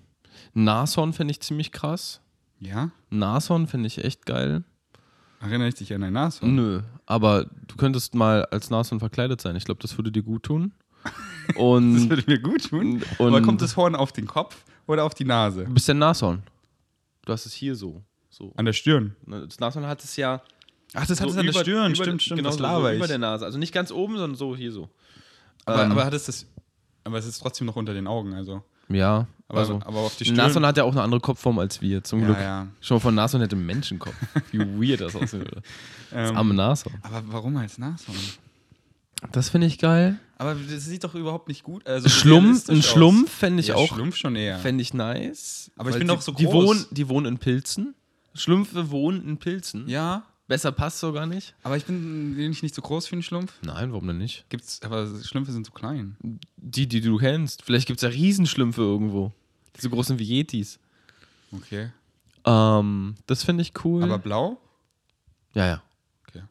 Nashorn finde ich ziemlich krass. Ja? Nashorn finde ich echt geil. Erinnere ich dich an ein Nashorn? Nö, aber du könntest mal als Nashorn verkleidet sein. Ich glaube, das würde dir gut tun. (laughs) Und Das würde mir gut tun. Und- Aber kommt das Horn auf den Kopf oder auf die Nase? du bist ja ein Nashorn. Du hast es hier so. so. An der Stirn. Das Nashorn hat es ja Ach, das so hat es an der Stirn. über- stimmt, stimmt. Genau das laber so über ich. der Nase. Also nicht ganz oben, sondern so hier so. Aber, Ähm, aber hat es das. Aber es ist trotzdem noch unter den Augen, also. Ja, Aber, also. aber auf die Stirn. Nashorn hat ja auch eine andere Kopfform als wir, zum Glück. ja, ja. Schon mal von Nashorn hätte Menschenkopf. Wie (laughs) weird das aussehen würde. Das Ähm, arme Nashorn. aber warum als Nashorn? Das finde ich geil. Aber das sieht doch überhaupt nicht gut also Schlumpf, ein. Schlumpf fände ich ja, auch Schlumpf schon eher. Fände ich nice. Aber ich bin die, doch so die groß. wohnen, die wohnen in Pilzen. Schlümpfe wohnen in Pilzen. Ja, Besser passt sogar nicht. aber ich bin nicht, nicht so groß für einen Schlumpf. Nein, warum denn nicht? Gibt's, aber Schlümpfe sind so klein. Die, die du kennst. Vielleicht gibt es ja Riesenschlümpfe irgendwo. Die so groß sind wie Yetis. Okay. Ähm, das finde ich cool. Aber blau? ja, ja. Okay.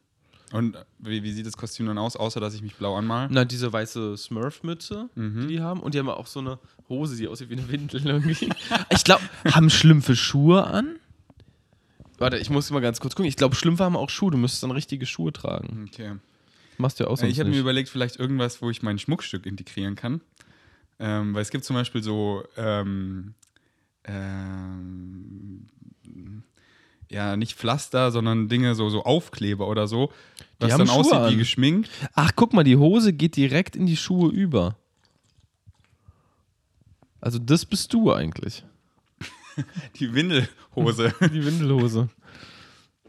Und wie, wie sieht das Kostüm dann aus, außer dass ich mich blau anmal? Na, diese weiße Smurf-Mütze, Mhm. die die haben. Und die haben auch so eine Hose, die aussieht wie eine Windel irgendwie. (laughs) ich glaube, haben Schlümpfe Schuhe an? Warte, ich muss mal ganz kurz gucken. Ich glaube, Schlümpfe haben auch Schuhe. Du müsstest dann richtige Schuhe tragen. Okay. Machst du ja auch sonst Ich habe mir überlegt, vielleicht irgendwas, wo ich mein Schmuckstück integrieren kann. Ähm, weil es gibt zum Beispiel so ähm, ähm, ja, nicht Pflaster, sondern Dinge, so, so Aufkleber oder so, Die was haben dann aussieht Schuhe wie an. geschminkt. Ach, guck mal, die Hose geht direkt in die Schuhe über. Also das bist du eigentlich. (laughs) Die Windelhose. (laughs) Die Windelhose.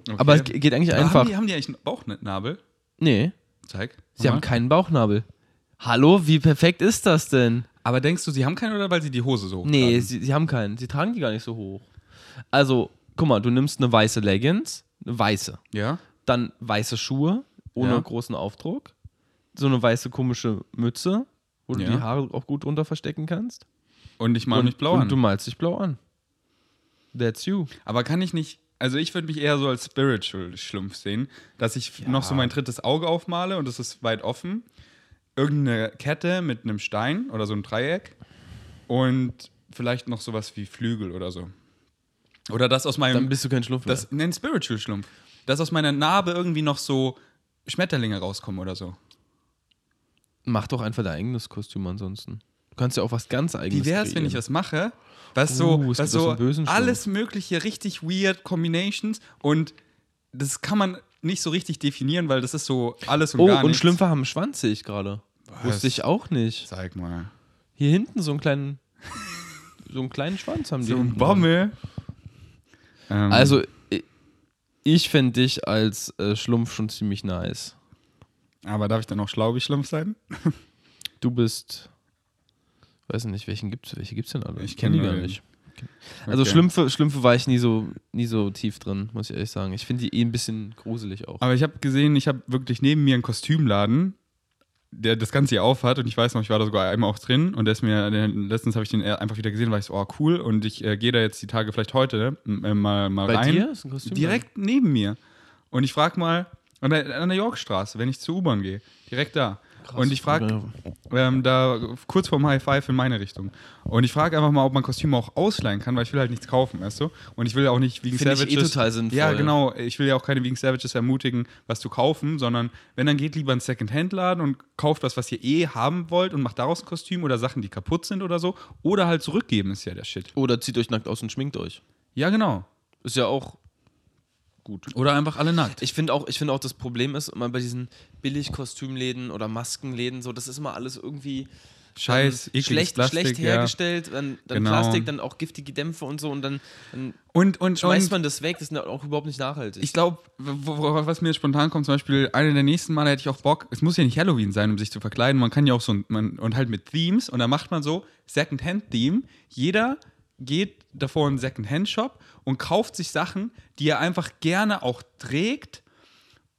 Okay. Aber es ge- geht eigentlich Aber einfach. Haben die, haben die eigentlich einen Bauchnabel? Nee, Zeig. sie haben Nochmal. keinen Bauchnabel. Hallo, wie perfekt ist das denn? Aber denkst du, sie haben keinen oder weil sie die Hose so hoch Nee, tragen? sie, sie haben keinen. Sie tragen die gar nicht so hoch. Also, guck mal, du nimmst eine weiße Leggings, eine weiße. Ja? Dann weiße Schuhe ohne Ja. großen Aufdruck. So eine weiße komische Mütze, wo du Ja. die Haare auch gut drunter verstecken kannst. Und ich mal und, mich blau und an. du malst dich blau an. That's you. Aber kann ich nicht, also ich würde mich eher so als Spiritual-Schlumpf sehen, dass ich noch so mein drittes Auge aufmale und es ist weit offen. Irgendeine Kette mit einem Stein oder so ein Dreieck und vielleicht noch sowas wie Flügel oder so. Oder das aus meinem. Dann bist du kein Schlumpf mehr. das nennt Spiritual-Schlumpf. Dass aus meiner Narbe irgendwie noch so Schmetterlinge rauskommen oder so. Mach doch einfach dein eigenes Kostüm ansonsten. Du kannst ja auch was ganz eigenes Wie wäre es, wenn ich was mache, was Uh, so, es was so alles mögliche richtig weird Combinations und das kann man nicht so richtig definieren, weil das ist so alles und Oh, gar und nichts. Schlümpfe haben einen Schwanz, sehe ich gerade. Wusste ich auch nicht. Zeig mal. Hier hinten so einen kleinen, so einen kleinen Schwanz haben die. So ein. Bommel. Ähm, Also, ich fände dich als äh, Schlumpf schon ziemlich nice. aber darf ich dann auch schlau wie Schlumpf sein? Du bist, weiß nicht, welchen gibt's, welche gibt's denn alle? Ich kenn die gar nicht. Also Okay. Schlümpfe, Schlümpfe war ich nie so, nie so tief drin, muss ich ehrlich sagen. Ich finde die eh ein bisschen gruselig auch. Aber ich habe gesehen, ich habe wirklich neben mir einen Kostümladen, der das Ganze hier aufhat und ich weiß noch, ich war da sogar einmal auch drin und der ist mir, letztens habe ich den einfach wieder gesehen, war ich so, oh cool und ich äh, gehe da jetzt die Tage vielleicht heute äh, mal, mal Bei rein. dir ist ein Kostüm? Direkt neben mir. Und ich frage mal, an der, an der Yorkstraße, wenn ich zur U-Bahn gehe, direkt da. Und ich frage ähm, da kurz vorm High Five in meine Richtung. Und ich frage einfach mal, ob man Kostüme auch ausleihen kann, weil ich will halt nichts kaufen, weißt du? Und ich will auch nicht wegen Finde ich Savages. eh total sinnvoll. Ja, genau. Ich will ja auch keine wegen Savages ermutigen, was zu kaufen, sondern wenn dann geht lieber in einen Second-Hand-Laden und kauft was, was ihr eh haben wollt und macht daraus ein Kostüm oder Sachen, die kaputt sind oder so. Oder halt zurückgeben ist ja der Shit. Oder zieht euch nackt aus und schminkt euch. Ja, genau. Ist ja auch gut. Oder einfach alle nackt. Ich finde auch, ich finde auch, das Problem ist immer bei diesen Billigkostümläden oder Maskenläden, so, das ist immer alles irgendwie Scheiß, ähm, schlecht, Plastik, schlecht ja. hergestellt, dann, dann Genau. Plastik, dann auch giftige Dämpfe und so und dann, dann Und, und, schmeißt und man das weg, das ist auch überhaupt nicht nachhaltig. Ich glaube, was mir spontan kommt, zum Beispiel, eine der nächsten Male hätte ich auch Bock, es muss ja nicht Halloween sein, um sich zu verkleiden, man kann ja auch so, ein- man, und halt mit Themes, und da macht man so Second-Hand-Theme. Jeder geht davor in einen Second-Hand-Shop und kauft sich Sachen, die er einfach gerne auch trägt,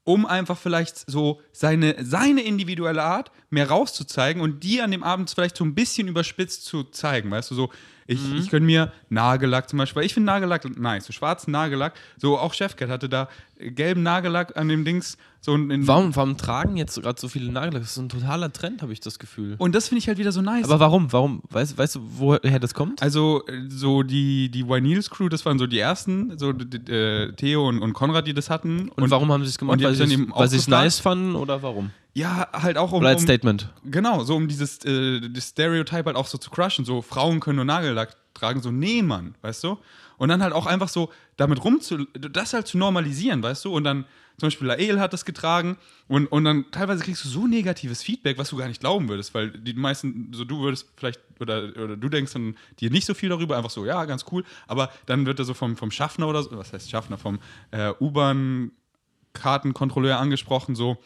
um einfach vielleicht so seine, seine individuelle Art mehr rauszuzeigen und die an dem Abend vielleicht so ein bisschen überspitzt zu zeigen, weißt du, so, ich, ich könnte mir Nagellack zum Beispiel, weil ich finde Nagellack nice, so schwarzen Nagellack, so auch Chefcat hatte da äh, gelben Nagellack an dem Dings, so warum, warum tragen jetzt gerade so viele Nagellack? Das ist ein totaler Trend, habe ich das Gefühl. und das finde ich halt wieder so nice. Aber warum? Warum? Weißt, weißt du, woher das kommt? also äh, so die, die Wineals Crew, das waren so die ersten, so äh, Theo und, und Konrad, die das hatten. und, warum haben sie es gemacht? und Weil sie es- nice fanden oder warum? Ja, halt auch um, Oder als um Statement? Genau, so um dieses äh, das Stereotype halt auch so zu crushen. So, Frauen können nur Nagellack tragen, so, nee, Mann, weißt du? Und dann halt auch einfach so damit rumzu, das halt zu normalisieren, weißt du? Und dann zum Beispiel Lael hat das getragen und, und dann teilweise kriegst du so negatives Feedback, was du gar nicht glauben würdest, weil die meisten, so du würdest vielleicht, oder, oder du denkst dann dir nicht so viel darüber, einfach so, ja, ganz cool, aber dann wird er so vom, vom Schaffner oder so, was heißt Schaffner, vom äh, U-Bahn-Kartenkontrolleur angesprochen, so,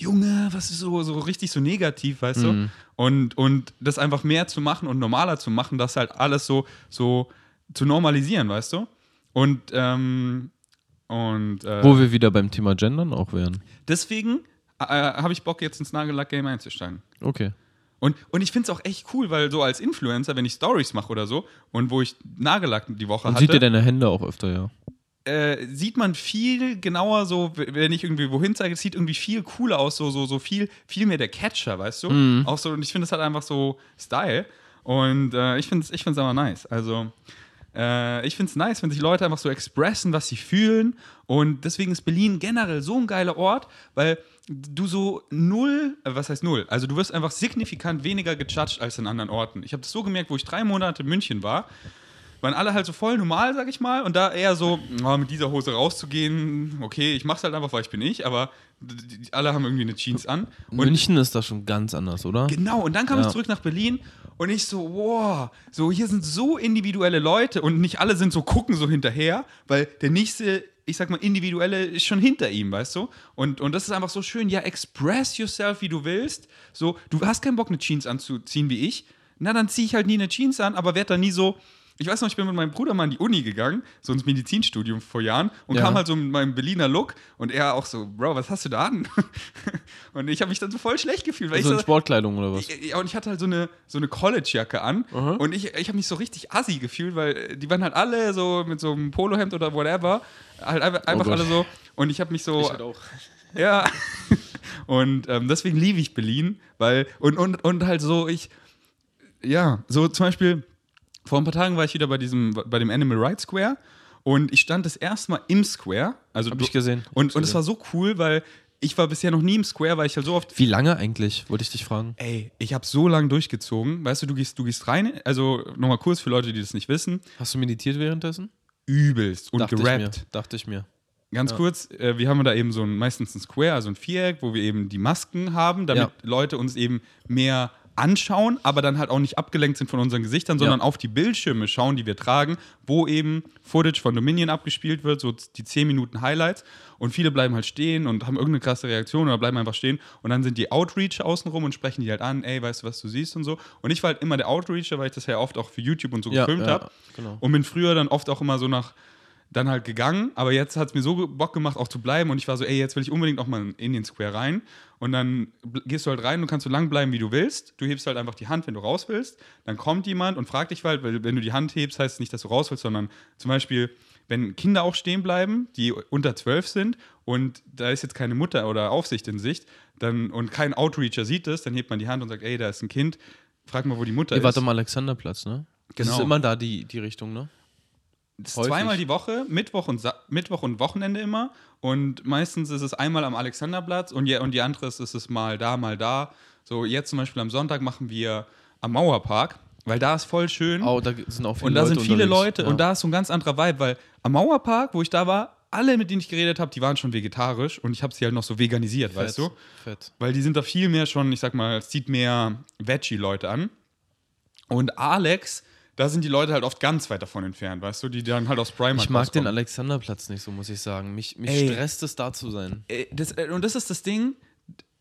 Junge, was ist so, so richtig so negativ, weißt du? Und, und das einfach mehr zu machen und normaler zu machen, das halt alles so, so zu normalisieren, weißt du? Und, ähm, und äh, Wo wir wieder beim Thema Gendern auch wären. deswegen äh, habe ich Bock, jetzt ins Nagellack-Game einzusteigen. Okay. Und, und ich finde es auch echt cool, weil so als Influencer, wenn ich Stories mache oder so und wo ich Nagellack die Woche Und hatte, sieht ihr deine Hände auch öfter, ja? Äh, sieht man viel genauer so, wenn ich irgendwie wohin zeige, es sieht irgendwie viel cooler aus, so, so, so viel, viel mehr der Catcher, weißt du? Mhm. Auch so, und ich finde, es hat einfach so Style. Und äh, ich finde es ich find's aber nice. Also, äh, ich finde es nice, wenn sich Leute einfach so expressen, was sie fühlen. Und deswegen ist Berlin generell so ein geiler Ort, weil du so null, äh, was heißt null? Also, du wirst einfach signifikant weniger gejudged als in anderen Orten. Ich habe das so gemerkt, wo ich drei Monate in München war waren alle halt so voll normal, sag ich mal. Und da eher so, oh, mit dieser Hose rauszugehen, okay, ich mach's halt einfach, weil ich bin ich, aber die, die, alle haben irgendwie eine Jeans an. Und München ist da schon ganz anders, oder? Genau, und dann kam Ja. ich zurück nach Berlin und ich so, wow, so hier sind so individuelle Leute und nicht alle sind so gucken so hinterher, weil der nächste, ich sag mal, individuelle ist schon hinter ihm, weißt du? Und, und das ist einfach so schön, ja, express yourself, wie du willst. So, du hast keinen Bock, eine Jeans anzuziehen wie ich. Na, dann ziehe ich halt nie eine Jeans an, aber werd dann nie so. Ich weiß noch, ich bin mit meinem Bruder mal in die Uni gegangen, so ins Medizinstudium vor Jahren, und Ja. kam halt so mit meinem Berliner Look und er auch so, Bro, was hast du da an? (laughs) und ich habe mich dann so voll schlecht gefühlt, weil Also ich in so, Sportkleidung oder was? ja, und ich hatte halt so eine, so eine College-Jacke an und ich, ich habe mich so richtig assi gefühlt, weil die waren halt alle so mit so einem Polohemd oder whatever, halt einfach, einfach Oh alle so und ich habe mich so, auch. (laughs) ja, und ähm, deswegen liebe ich Berlin, weil, und, und, und halt so, ich, ja, so zum Beispiel, vor ein paar Tagen war ich wieder bei diesem, bei dem Animal Rights Square und ich stand das erste Mal im Square, also Hab du- ich gesehen. Und, und es war so cool, weil ich war bisher noch nie im Square, weil ich halt so oft Wie lange eigentlich, wollte ich dich fragen? Ey, ich habe so lange durchgezogen. Weißt du, du gehst, du gehst rein, also nochmal kurz für Leute, die das nicht wissen, Hast du meditiert währenddessen? übelst und dachte ich mir. gerappt. Dachte ich mir. Ganz kurz, äh, wir haben da eben so ein, meistens ein Square, also ein Viereck, wo wir eben die Masken haben, damit Ja. Leute uns eben mehr anschauen, aber dann halt auch nicht abgelenkt sind von unseren Gesichtern, sondern Ja. auf die Bildschirme schauen, die wir tragen, wo eben Footage von Dominion abgespielt wird, so die 10 Minuten Highlights. Und viele bleiben halt stehen und haben irgendeine krasse Reaktion oder bleiben einfach stehen. Und dann sind die Outreacher außenrum und sprechen die halt an, ey, weißt du, was du siehst und so. Und ich war halt immer der Outreacher, weil ich das ja oft auch für YouTube und so Ja, gefilmt ja, habe. genau. Und bin früher dann oft auch immer so nach dann halt gegangen, aber jetzt hat es mir so Bock gemacht, auch zu bleiben und ich war so, ey, jetzt will ich unbedingt auch mal in den Square rein und dann gehst du halt rein und kannst so lang bleiben, wie du willst. Du hebst halt einfach die Hand, wenn du raus willst. Dann kommt jemand und fragt dich halt, weil wenn du die Hand hebst, heißt es nicht, dass du raus willst, sondern zum Beispiel, wenn Kinder auch stehen bleiben, die unter zwölf sind und da ist jetzt keine Mutter oder Aufsicht in Sicht dann, und kein Outreacher sieht es, dann hebt man die Hand und sagt, ey, da ist ein Kind, frag mal, wo die Mutter Ihr wart ist. am Alexanderplatz, ne? Das Genau. ist immer da die, die Richtung, ne? Das ist zweimal die Woche, Mittwoch und, Sa Mittwoch und Wochenende immer. Und meistens ist es einmal am Alexanderplatz und, je, und die andere ist, ist es mal da, mal da. So jetzt zum Beispiel am Sonntag machen wir am Mauerpark, weil da ist voll schön. Oh, da sind auch viele und da Leute sind viele unterwegs. Leute ja. und da ist so ein ganz anderer Vibe, weil am Mauerpark, wo ich da war, alle, mit denen ich geredet habe, die waren schon vegetarisch und ich habe sie halt noch so veganisiert, Fett, weißt du? Fett. Weil die sind da viel mehr schon, ich sag mal, es zieht mehr Veggie-Leute an. Und Alex, da sind die Leute halt oft ganz weit davon entfernt, weißt du, die dann halt aus Primark Ich mag den rauskommen. Alexanderplatz nicht so, muss ich sagen. Mich, mich Ey. stresst es, da zu sein. Äh, das, äh, und das ist das Ding,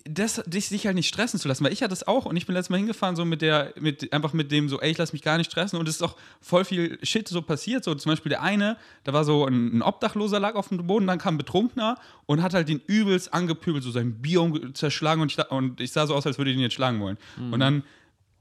das, dich, sich halt nicht stressen zu lassen, weil ich hatte es auch und ich bin letztes Mal hingefahren, so mit der, mit, einfach mit dem so, ey, ich lass mich gar nicht stressen und es ist auch voll viel Shit so passiert, so zum Beispiel der eine, da war so ein, ein Obdachloser lag auf dem Boden, dann kam ein Betrunkener und hat halt den übelst angepöbelt, so sein Bier zerschlagen und ich, und ich sah so aus, als würde ich ihn jetzt schlagen wollen. Und dann,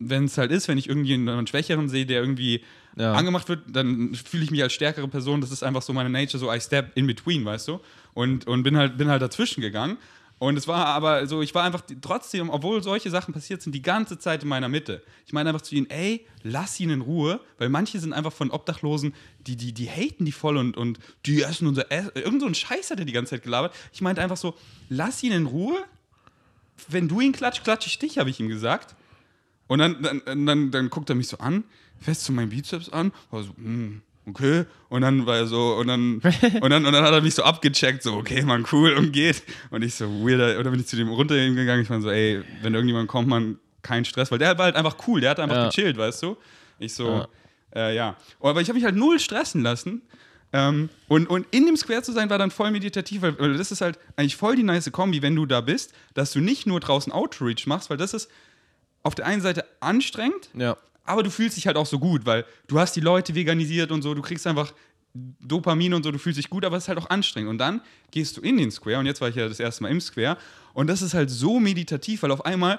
wenn es halt ist, wenn ich irgendjemanden Schwächeren sehe, der irgendwie Ja. angemacht wird, dann fühle ich mich als stärkere Person. Das ist einfach so meine Nature, so I step in between, weißt du? Und, und bin, halt, bin halt dazwischen gegangen. Und es war aber so, ich war einfach trotzdem, obwohl solche Sachen passiert sind, die ganze Zeit in meiner Mitte. Ich meine einfach zu ihnen, ey, lass ihn in Ruhe, weil manche sind einfach von Obdachlosen, die, die, die haten die voll und, und die essen unser Essen. Irgend so ein Scheiß hat er die ganze Zeit gelabert. Ich meinte einfach so, lass ihn in Ruhe. Wenn du ihn klatscht, klatsche ich dich, habe ich ihm gesagt. Und dann, dann, dann, dann guckt er mich so an, fest zu meinen Bizeps an, war so, hm, okay. Und dann war er so, und dann, (laughs) und dann, und dann hat er mich so abgecheckt, so, okay, man, cool, und geht. Und ich so, weirder, oder bin ich zu dem runtergegangen, ich meine so, ey, wenn irgendjemand kommt, man, kein Stress, weil der war halt einfach cool, der hat einfach Ja. gechillt, weißt du? Ich so, Ja. äh, ja. Aber ich habe mich halt null stressen lassen. Ähm, und, und in dem Square zu sein, war dann voll meditativ, weil, weil das ist halt eigentlich voll die nice Kombi, wenn du da bist, dass du nicht nur draußen Outreach machst, weil das ist auf der einen Seite anstrengend, Ja. aber du fühlst dich halt auch so gut, weil du hast die Leute veganisiert und so, du kriegst einfach Dopamin und so, du fühlst dich gut, aber es ist halt auch anstrengend. Und dann gehst du in den Square und jetzt war ich ja das erste Mal im Square und das ist halt so meditativ, weil auf einmal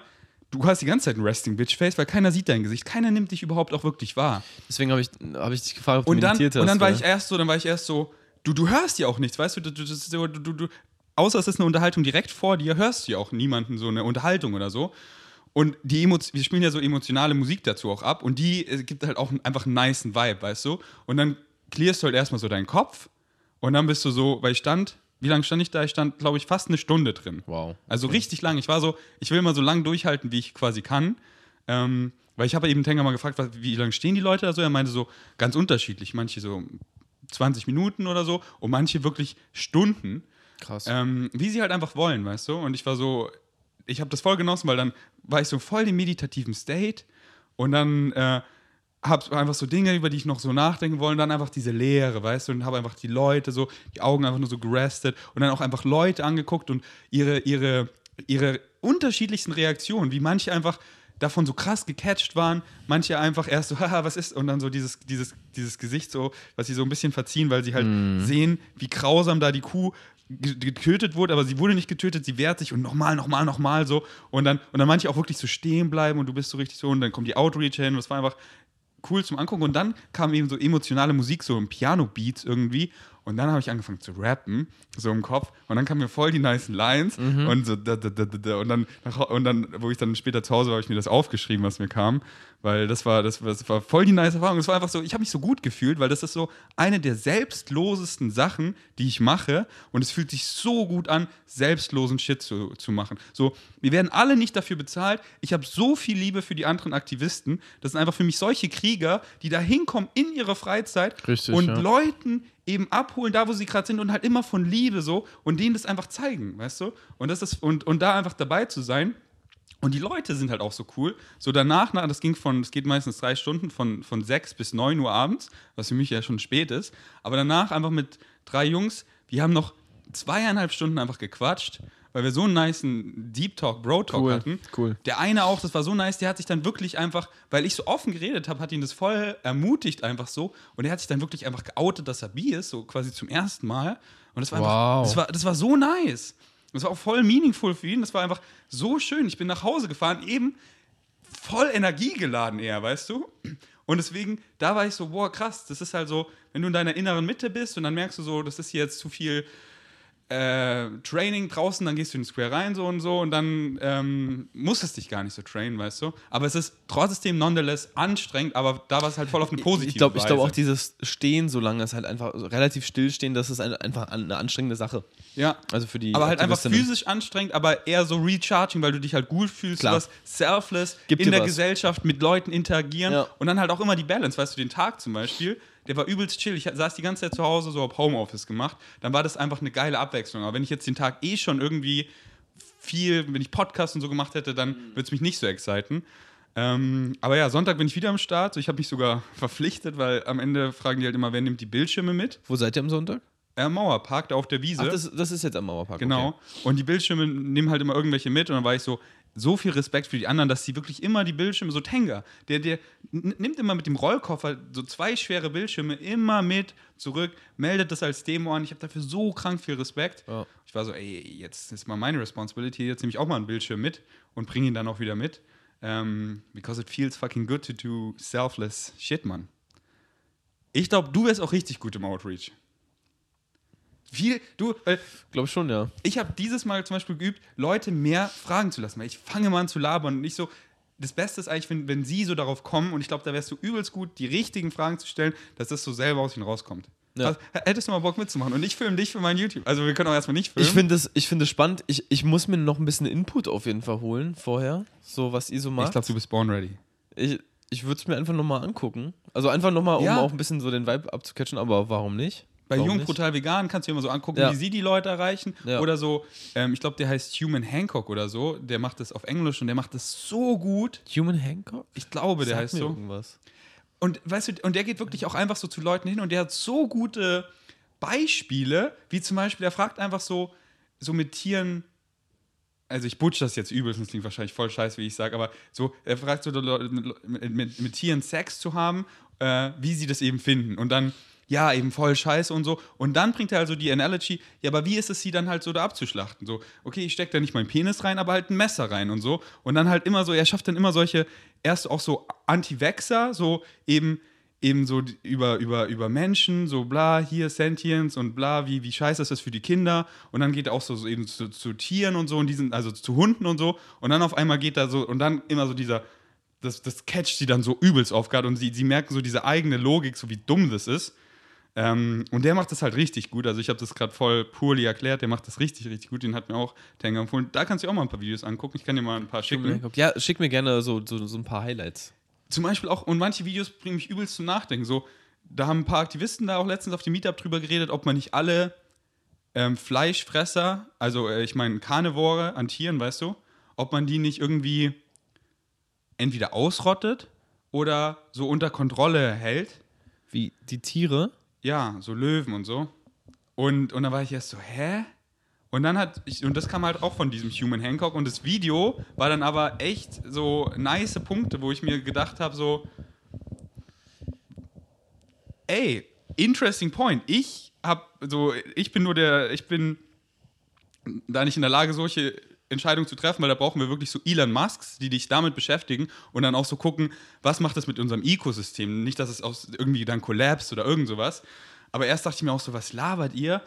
du hast die ganze Zeit ein Resting Bitch Face, weil keiner sieht dein Gesicht, keiner nimmt dich überhaupt auch wirklich wahr. Deswegen habe ich, hab ich dich gefragt, ob du Und dann, meditiert hast. und dann war ich erst so, dann war ich erst so, du, du hörst ja auch nichts, weißt du, du, du, du außer es ist eine Unterhaltung direkt vor dir, hörst du ja auch niemanden so eine Unterhaltung oder so. Und die Emo wir spielen ja so emotionale Musik dazu auch ab und die äh, gibt halt auch einfach einen niceen Vibe, weißt du? Und dann clearst du halt erstmal so deinen Kopf und dann bist du so, weil ich stand, wie lange stand ich da? Ich stand, glaube ich, fast eine Stunde drin. Wow. Also richtig lang. Ich war so, ich will mal so lang durchhalten, wie ich quasi kann. Ähm, weil ich habe eben Tenga mal gefragt, wie lange stehen die Leute da so? Er meinte so ganz unterschiedlich. Manche so 20 Minuten oder so und manche wirklich Stunden. Krass. Ähm, wie sie halt einfach wollen, weißt du? Und ich war so, ich habe das voll genossen, weil dann war ich so voll im meditativen State und dann äh, habe einfach so Dinge, über die ich noch so nachdenken wollte, und dann einfach diese Leere, weißt du, und habe einfach die Leute so, die Augen einfach nur so gerestet und dann auch einfach Leute angeguckt und ihre, ihre, ihre unterschiedlichsten Reaktionen, wie manche einfach davon so krass gecatcht waren, manche einfach erst so, (laughs) haha, was ist, und dann so dieses, dieses, dieses Gesicht so, was sie so ein bisschen verziehen, weil sie halt sehen, wie grausam da die Kuh getötet wurde, aber sie wurde nicht getötet, sie wehrt sich und nochmal, nochmal, nochmal so. Und dann, und dann manche auch wirklich so stehen bleiben und du bist so richtig so und dann kommt die Outreach hin. Das war einfach cool zum Angucken. Und dann kam eben so emotionale Musik, so im Piano-Beats irgendwie. Und dann habe ich angefangen zu rappen, so im Kopf. Und dann kamen mir voll die nice Lines. Und so, da, da, da. Und, dann, und dann, wo ich dann später zu Hause war, habe ich mir das aufgeschrieben, was mir kam. Weil das war, das, war- das war voll die nice Erfahrung. Es war einfach so, ich habe mich so gut gefühlt, weil das ist so eine der selbstlosesten Sachen, die ich mache. Und es fühlt sich so gut an, selbstlosen Shit zu, zu machen. So, wir werden alle nicht dafür bezahlt. Ich habe so viel Liebe für die anderen Aktivisten. Das sind einfach für mich solche Krieger, die da hinkommen in ihrer Freizeit Richtig, und ja. Leuten eben abholen, da wo sie gerade sind und halt immer von Liebe so und denen das einfach zeigen, weißt du? Und das ist und, und da einfach dabei zu sein. Und die Leute sind halt auch so cool. So danach, na, das ging von, es geht meistens drei Stunden, von, von sechs bis neun Uhr abends, was für mich ja schon spät ist. Aber danach einfach mit drei Jungs, wir haben noch zweieinhalb Stunden einfach gequatscht, weil wir so einen nice Deep Talk, Bro Talk Cool, hatten. cool. Der eine auch, das war so nice, der hat sich dann wirklich einfach, weil ich so offen geredet habe, hat ihn das voll ermutigt einfach so. Und er hat sich dann wirklich einfach geoutet, dass er bi ist, so quasi zum ersten Mal. Und das war Wow. einfach, das war, das war so nice. Das war auch voll meaningful für ihn. Das war einfach so schön. Ich bin nach Hause gefahren, eben voll energiegeladen eher, weißt du? Und deswegen, da war ich so, boah, krass, das ist halt so, wenn du in deiner inneren Mitte bist und dann merkst du so, das ist hier jetzt zu viel äh, Training draußen, dann gehst du in den Square rein so und so und dann ähm, muss es dich gar nicht so trainen, weißt du? Aber es ist trotzdem nonetheless anstrengend, aber da war es halt voll auf eine positive Ich glaube ich glaub Weise. auch dieses Stehen so lange ist halt einfach relativ stillstehen, das ist ein, einfach eine anstrengende Sache. ja. Also für die aber halt einfach physisch anstrengend, aber eher so recharging, weil du dich halt gut fühlst, Klar. du was selfless Gibt in der was. Gesellschaft mit Leuten interagieren Ja. und dann halt auch immer die Balance, weißt du, den Tag zum Beispiel, der war übelst chill. Ich saß die ganze Zeit zu Hause, so hab Homeoffice gemacht, dann war das einfach eine geile Abwechslung. Aber wenn ich jetzt den Tag eh schon irgendwie viel, wenn ich Podcast und so gemacht hätte, dann würde es mich nicht so exciten. Ähm, aber ja, Sonntag bin ich wieder am Start. So, ich habe mich sogar (laughs) verpflichtet, weil am Ende fragen die halt immer, wer nimmt die Bildschirme mit? Wo seid ihr am Sonntag? Äh, Mauerpark, da auf der Wiese. Ach, das, das ist jetzt am Mauerpark. Genau. Okay. Und die Bildschirme nehmen halt immer irgendwelche mit und dann war ich so, so viel Respekt für die anderen, dass sie wirklich immer die Bildschirme, so Tenga, der, der nimmt immer mit dem Rollkoffer so zwei schwere Bildschirme immer mit zurück, meldet das als Demo an. Ich habe dafür so krank viel Respekt. Ja. Ich war so, ey, jetzt ist mal meine Responsibility, jetzt nehme ich auch mal einen Bildschirm mit und bringe ihn dann auch wieder mit. Ähm, because it feels fucking good to do selfless shit, Mann. Ich glaube, du wärst auch richtig gut im Outreach. Viel, du, weil Glaube schon, ja. ich habe dieses Mal zum Beispiel geübt, Leute mehr fragen zu lassen, weil ich fange mal an zu labern und nicht so. Das Beste ist eigentlich, wenn, wenn sie so darauf kommen, und ich glaube, da wärst du übelst gut, die richtigen Fragen zu stellen, dass das so selber aus ihnen rauskommt. Ja. Was- hättest du mal Bock mitzumachen? Und ich filme dich für mein YouTube. Also, wir können auch erstmal nicht filmen. Ich finde es ich find spannend. Ich, ich muss mir noch ein bisschen Input auf jeden Fall holen vorher. So, was ihr so macht. ich glaube, du bist born ready. Ich, ich würde es mir einfach nochmal angucken. Also einfach nochmal, um Ja. auch ein bisschen so den Vibe abzucatchen, aber warum nicht? Bei warum Jung nicht? Brutal Vegan kannst du dir immer so angucken, Ja. wie sie die Leute erreichen. Ja. Oder so, ähm, ich glaube, der heißt Human Hancock oder so. Der macht das auf Englisch und der macht das so gut. Human Hancock? Ich glaube, der Sag heißt mir so. irgendwas. Und weißt du, und der geht wirklich auch einfach so zu Leuten hin und der hat so gute Beispiele, wie zum Beispiel, er fragt einfach so, so mit Tieren, also ich butsch das jetzt übelst, das klingt wahrscheinlich voll scheiße, wie ich sage, aber so, er fragt so Leute, mit, mit, mit, mit Tieren Sex zu haben, äh, wie sie das eben finden. Und dann, ja, eben voll scheiße und so. Und dann bringt er also die Analogy, ja, aber wie ist es, sie dann halt so da abzuschlachten? So, okay, ich stecke da nicht meinen Penis rein, aber halt ein Messer rein und so. Und dann halt immer so, er schafft dann immer solche, erst auch so Anti-Vaxxer, so eben, eben so über, über, über Menschen, so bla, hier Sentience und bla, wie, wie scheiße ist das für die Kinder. Und dann geht er auch so, so eben zu, zu Tieren und so und diesen, also zu Hunden und so. Und dann auf einmal geht da so, und dann immer so dieser, das, das catcht sie dann so übelst auf gerade und sie, sie merken so diese eigene Logik, so wie dumm das ist. Ähm, und der macht das halt richtig gut. Also ich habe das gerade voll poorly erklärt. Der macht das richtig, richtig gut. Den hat mir auch Tenga empfohlen. Da kannst du auch mal ein paar Videos angucken. Ich kann dir mal ein paar schicken. Ja, schick mir gerne so, so, so ein paar Highlights. zum Beispiel auch, und manche Videos bringen mich übelst zum Nachdenken. So, da haben ein paar Aktivisten da auch letztens auf dem Meetup drüber geredet, ob man nicht alle ähm, Fleischfresser, also äh, ich meine Karnivore an Tieren, weißt du, ob man die nicht irgendwie entweder ausrottet oder so unter Kontrolle hält. Wie die Tiere? Ja, so Löwen und so. Und, und dann war ich erst so, hä? Und dann hat, ich, und das kam halt auch von diesem Human Hancock und das Video war dann aber echt so nice Punkte, wo ich mir gedacht habe, so, ey, interesting point. Ich hab so, ich bin nur der, ich bin da nicht in der Lage, solche Entscheidungen zu treffen, weil da brauchen wir wirklich so Elon Musks, die dich damit beschäftigen und dann auch so gucken, was macht das mit unserem Ökosystem? Nicht, dass es aus irgendwie dann kollapst oder irgend sowas. Aber erst dachte ich mir auch so, was labert ihr?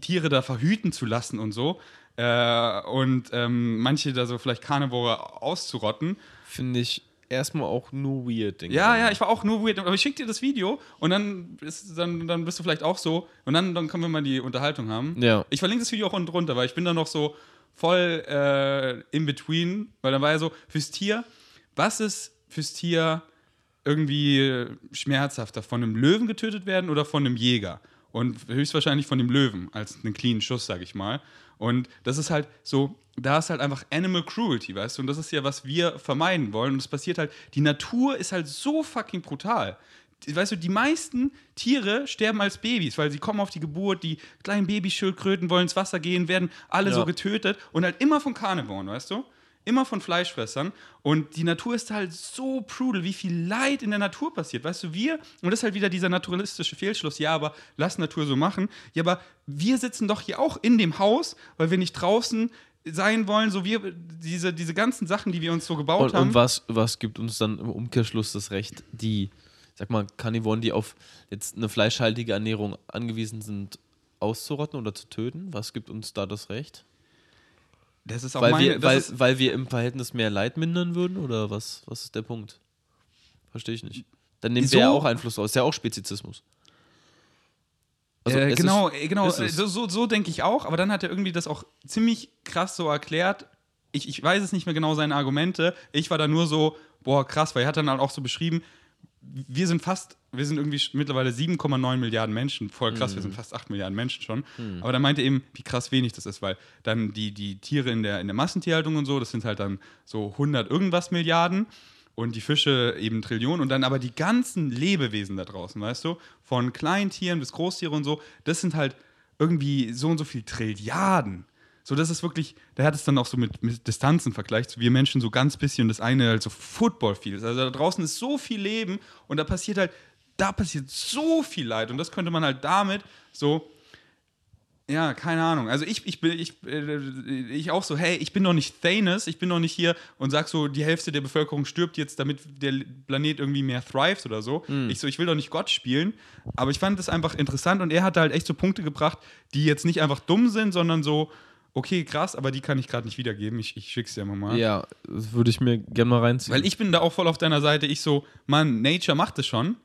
Tiere da verhüten zu lassen und so. Äh, und ähm, manche da so vielleicht Karnivore auszurotten. Finde ich erstmal auch nur weird, Dinge. Ja, ja, ich war auch nur weird. Aber ich schicke dir das Video und dann, ist, dann, dann bist du vielleicht auch so. Und dann, dann können wir mal die Unterhaltung haben. Ja. Ich verlinke das Video auch unten drunter, weil ich bin da noch so voll äh, in between. Weil dann war ja so, fürs Tier, was ist fürs Tier irgendwie schmerzhafter? Von einem Löwen getötet werden oder von einem Jäger? Und höchstwahrscheinlich von dem Löwen als einen cleanen Schuss, sag ich mal. Und das ist halt so, da ist halt einfach Animal Cruelty, weißt du? Und das ist ja, was wir vermeiden wollen. Und es passiert halt, die Natur ist halt so fucking brutal. Weißt du, die meisten Tiere sterben als Babys, weil sie kommen auf die Geburt, die kleinen Babyschildkröten wollen ins Wasser gehen, werden alle Ja. so getötet und halt immer von Carnivoren, weißt du? Immer von Fleischfressern. Und die Natur ist halt so brutal, wie viel Leid in der Natur passiert. Weißt du, wir, und das ist halt wieder dieser naturalistische Fehlschluss, ja, aber lass Natur so machen. Ja, aber wir sitzen doch hier auch in dem Haus, weil wir nicht draußen sein wollen, so wir, diese, diese ganzen Sachen, die wir uns so gebaut Und, haben. und was, was gibt uns dann im Umkehrschluss das Recht, die, sag mal, Karnivoren, die auf jetzt eine fleischhaltige Ernährung angewiesen sind, auszurotten oder zu töten? Was gibt uns da das Recht? das ist auch Weil, meine, wir, weil, weil wir im Verhältnis mehr Leid mindern würden? Oder was, was ist der Punkt? Verstehe ich nicht. Dann nehmen wir ja So- auch Einfluss aus. Ist ja auch Spezizismus. Also äh, genau, ist- genau, ist so, so, so denke ich auch, aber dann hat er irgendwie das auch ziemlich krass so erklärt. Ich, ich weiß es nicht mehr genau seine Argumente. Ich war da nur so, boah, krass, weil er hat dann halt auch so beschrieben, wir sind fast, wir sind irgendwie mittlerweile 7,9 Milliarden Menschen. Voll krass, wir sind fast 8 Milliarden Menschen schon. Aber dann meinte er eben, wie krass wenig das ist, weil dann die, die Tiere in der, in der Massentierhaltung und so, das sind halt dann so 100 irgendwas Milliarden und die Fische eben Trillionen und dann aber die ganzen Lebewesen da draußen, weißt du, von Kleintieren bis Großtiere und so, das sind halt irgendwie so und so viel Trilliarden. So, das ist wirklich, der hat es dann auch so mit, mit Distanzen vergleicht. Wir Menschen so ganz bisschen das eine halt so Football viel. Also da draußen ist so viel Leben und da passiert halt, da passiert so viel Leid und das könnte man halt damit so ja, keine Ahnung. Also ich, ich bin, ich, äh, ich auch so, hey, ich bin doch nicht Thanos, ich bin doch nicht hier und sag so, die Hälfte der Bevölkerung stirbt jetzt, damit der Planet irgendwie mehr thrives oder so. Ich so, ich will doch nicht Gott spielen. Aber ich fand das einfach interessant und er hat halt echt so Punkte gebracht, die jetzt nicht einfach dumm sind, sondern so, okay, krass, aber die kann ich gerade nicht wiedergeben. Ich, ich schick's dir mal mal. Ja, das würde ich mir gerne mal reinziehen. Weil ich bin da auch voll auf deiner Seite. Ich so, Mann, Nature macht es schon.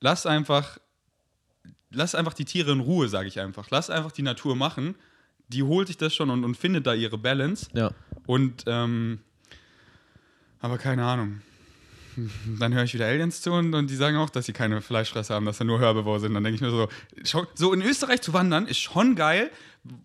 Lass einfach, lass einfach die Tiere in Ruhe, sage ich einfach. Lass einfach die Natur machen. Die holt sich das schon und, und findet da ihre Balance. ja. Und, ähm, aber keine Ahnung. Dann höre ich wieder Aliens zu und, und die sagen auch, dass sie keine Fleischfresser haben, dass sie nur Herbivore sind. Dann denke ich mir so, so in Österreich zu wandern ist schon geil,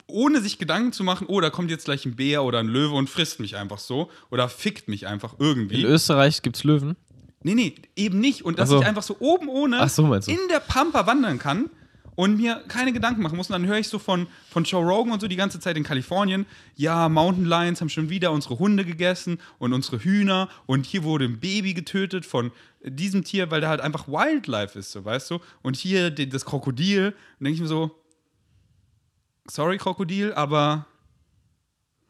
ohne sich Gedanken zu machen, oh, da kommt jetzt gleich ein Bär oder ein Löwe und frisst mich einfach so oder fickt mich einfach irgendwie. In Österreich gibt es Löwen. Nee, nee, eben nicht. Und dass Ach so. ich einfach so oben ohne so, in der Pampa wandern kann und mir keine Gedanken machen muss. Und dann höre ich so von, von Joe Rogan und so die ganze Zeit in Kalifornien, ja, Mountain Lions haben schon wieder unsere Hunde gegessen und unsere Hühner und hier wurde ein Baby getötet von diesem Tier, weil da halt einfach Wildlife ist, so, weißt du? Und hier die, das Krokodil, dann denke ich mir so, sorry Krokodil, aber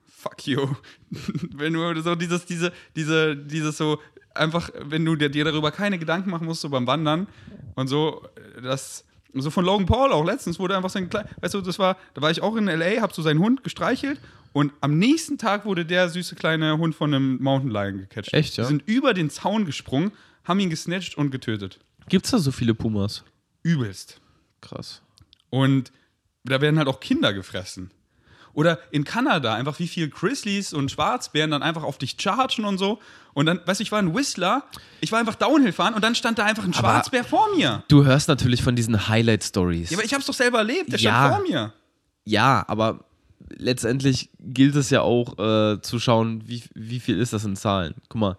fuck you. (laughs) wenn du so dieses, diese, diese, dieses so, einfach, wenn du dir darüber keine Gedanken machen musst, so beim Wandern und so, das, so von Logan Paul auch letztens wurde einfach sein klein, weißt du, das war, da war ich auch in L.A., hab so seinen Hund gestreichelt und am nächsten Tag wurde der süße kleine Hund von einem Mountain Lion gecatcht. Echt, ja? Die sind über den Zaun gesprungen, haben ihn gesnatcht und getötet. Gibt es da so viele Pumas? Übelst. Krass. Und da werden halt auch Kinder gefressen. Oder in Kanada, einfach wie viel Grizzlies und Schwarzbären dann einfach auf dich chargen und so. Und dann, weißt du, ich war ein Whistler, ich war einfach Downhill fahren und dann stand da einfach ein Schwarzbär vor mir. Du hörst natürlich von diesen Highlight-Stories. Ja, aber ich hab's doch selber erlebt, der Ja. stand vor mir. Ja, aber letztendlich gilt es ja auch äh, zu schauen, wie, wie viel ist das in Zahlen. Guck mal,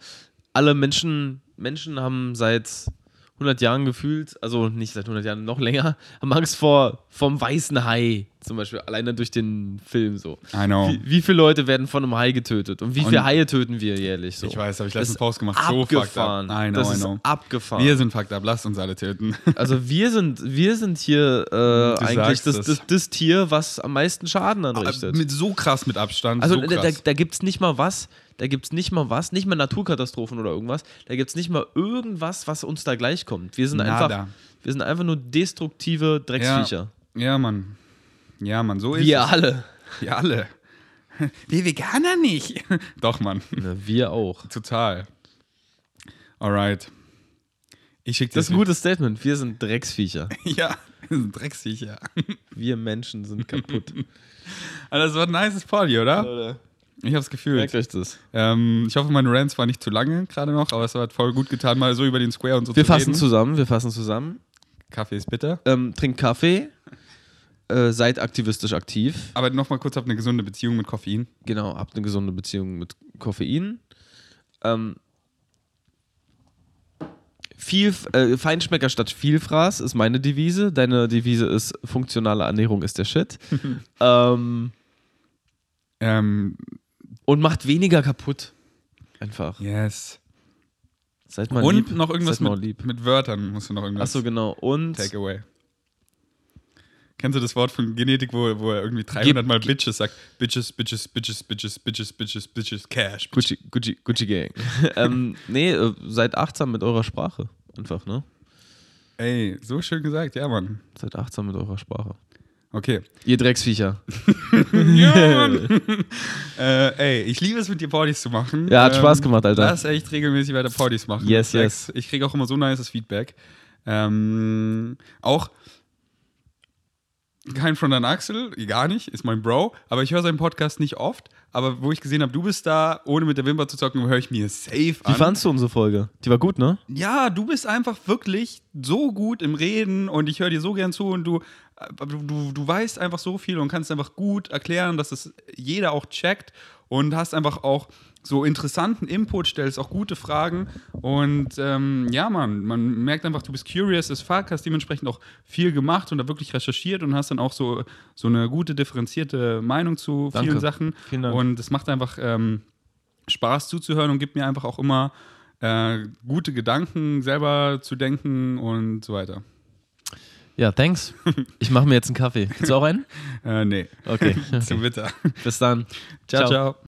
alle Menschen, Menschen haben seit 100 Jahren gefühlt, also nicht seit 100 Jahren, noch länger, haben Angst vor vom weißen Hai, zum Beispiel, alleine durch den Film so. I know. Wie, wie viele Leute werden von einem Hai getötet und wie viele Und- Haie töten wir jährlich so? Ich weiß, habe ich letztens ist Post gemacht. So fucked abgefahren. up. I know, das I ist know. abgefahren. Wir sind fucked up, lasst uns alle töten. (laughs) Also wir sind, wir sind hier äh, eigentlich das, das, das Tier, was am meisten Schaden anrichtet. mit so krass mit Abstand. also so da, da, da gibt es nicht mal was, da gibt es nicht mal was, nicht mal Naturkatastrophen oder irgendwas, da gibt es nicht mal irgendwas, was uns da gleichkommt. Wir sind einfach, wir sind einfach nur destruktive Drecksviecher. Ja, Mann. Ja, Mann, so ist wir es. alle. Wir alle. (laughs) Wir Veganer nicht. (laughs) Doch, Mann. Ja, wir auch. Total. Alright. Ich schicke Das ist ein gutes Statement. Wir sind Drecksviecher. (laughs) Ja, wir sind Drecksviecher. Wir Menschen sind kaputt. Also, das war ein nices Party, oder? Ich hab's gefühlt. Merkt euch das. Ähm, ich hoffe, meine Rants war nicht zu lange gerade noch, aber es hat voll gut getan, mal so über den Square und so Wir zu fassen reden. zusammen, wir fassen zusammen. Kaffee ist bitter. Ähm, trinkt Kaffee, äh, seid aktivistisch aktiv. Aber nochmal kurz, habt eine gesunde Beziehung mit Koffein. Genau, habt eine gesunde Beziehung mit Koffein. Ähm, viel, äh, Feinschmecker statt Vielfraß ist meine Devise. Deine Devise ist funktionale Ernährung ist der Shit. (laughs) ähm, Ähm, und macht weniger kaputt. Einfach. yes. Seid mal und lieb. noch irgendwas Seid mal mit, lieb. mit Wörtern musst du noch irgendwas Achso, genau. Und Takeaway. Kennst du das Wort von Genetik, wo, wo er irgendwie 300 Mal Bitches sagt? Bitches, Bitches, Bitches, Bitches, Bitches, Bitches, Bitches, Cash. Gucci, Gucci, Gucci Gang. (laughs) ähm, nee, äh, seid achtsam mit eurer Sprache. Einfach, ne? Ey, so schön gesagt, ja, Mann. Seid achtsam mit eurer Sprache. Okay. Ihr Drecksviecher. (laughs) Ja, Mann. (laughs) äh, ey, ich liebe es, mit dir Partys zu machen. Ja, hat Ähm, Spaß gemacht, Alter. Lass echt regelmäßig weiter Partys machen. Yes, Flex. Ich kriege auch immer so nices Feedback. Ähm, auch kein Front an Axel, gar nicht, ist mein Bro, aber ich höre seinen Podcast nicht oft. Aber wo ich gesehen habe, du bist da, ohne mit der Wimper zu zocken, höre ich mir safe an. Wie fandst du unsere Folge? Die war gut, ne? Ja, du bist einfach wirklich so gut im Reden und ich höre dir so gern zu und du, du, du, du weißt einfach so viel und kannst einfach gut erklären, dass es jeder auch checkt und hast einfach auch so interessanten Input, stellst auch gute Fragen und ähm, ja, man, man merkt einfach, du bist curious as fuck, hast dementsprechend auch viel gemacht und da wirklich recherchiert und hast dann auch so, so eine gute, differenzierte Meinung zu Danke. vielen Sachen Vielen und es macht einfach ähm, Spaß zuzuhören und gibt mir einfach auch immer äh, gute Gedanken, selber zu denken und so weiter. Ja, thanks. Ich mache mir jetzt einen Kaffee. Willst du auch einen? (laughs) Äh, nee, Okay. (laughs) zu bitter. Bis dann. ciao. ciao.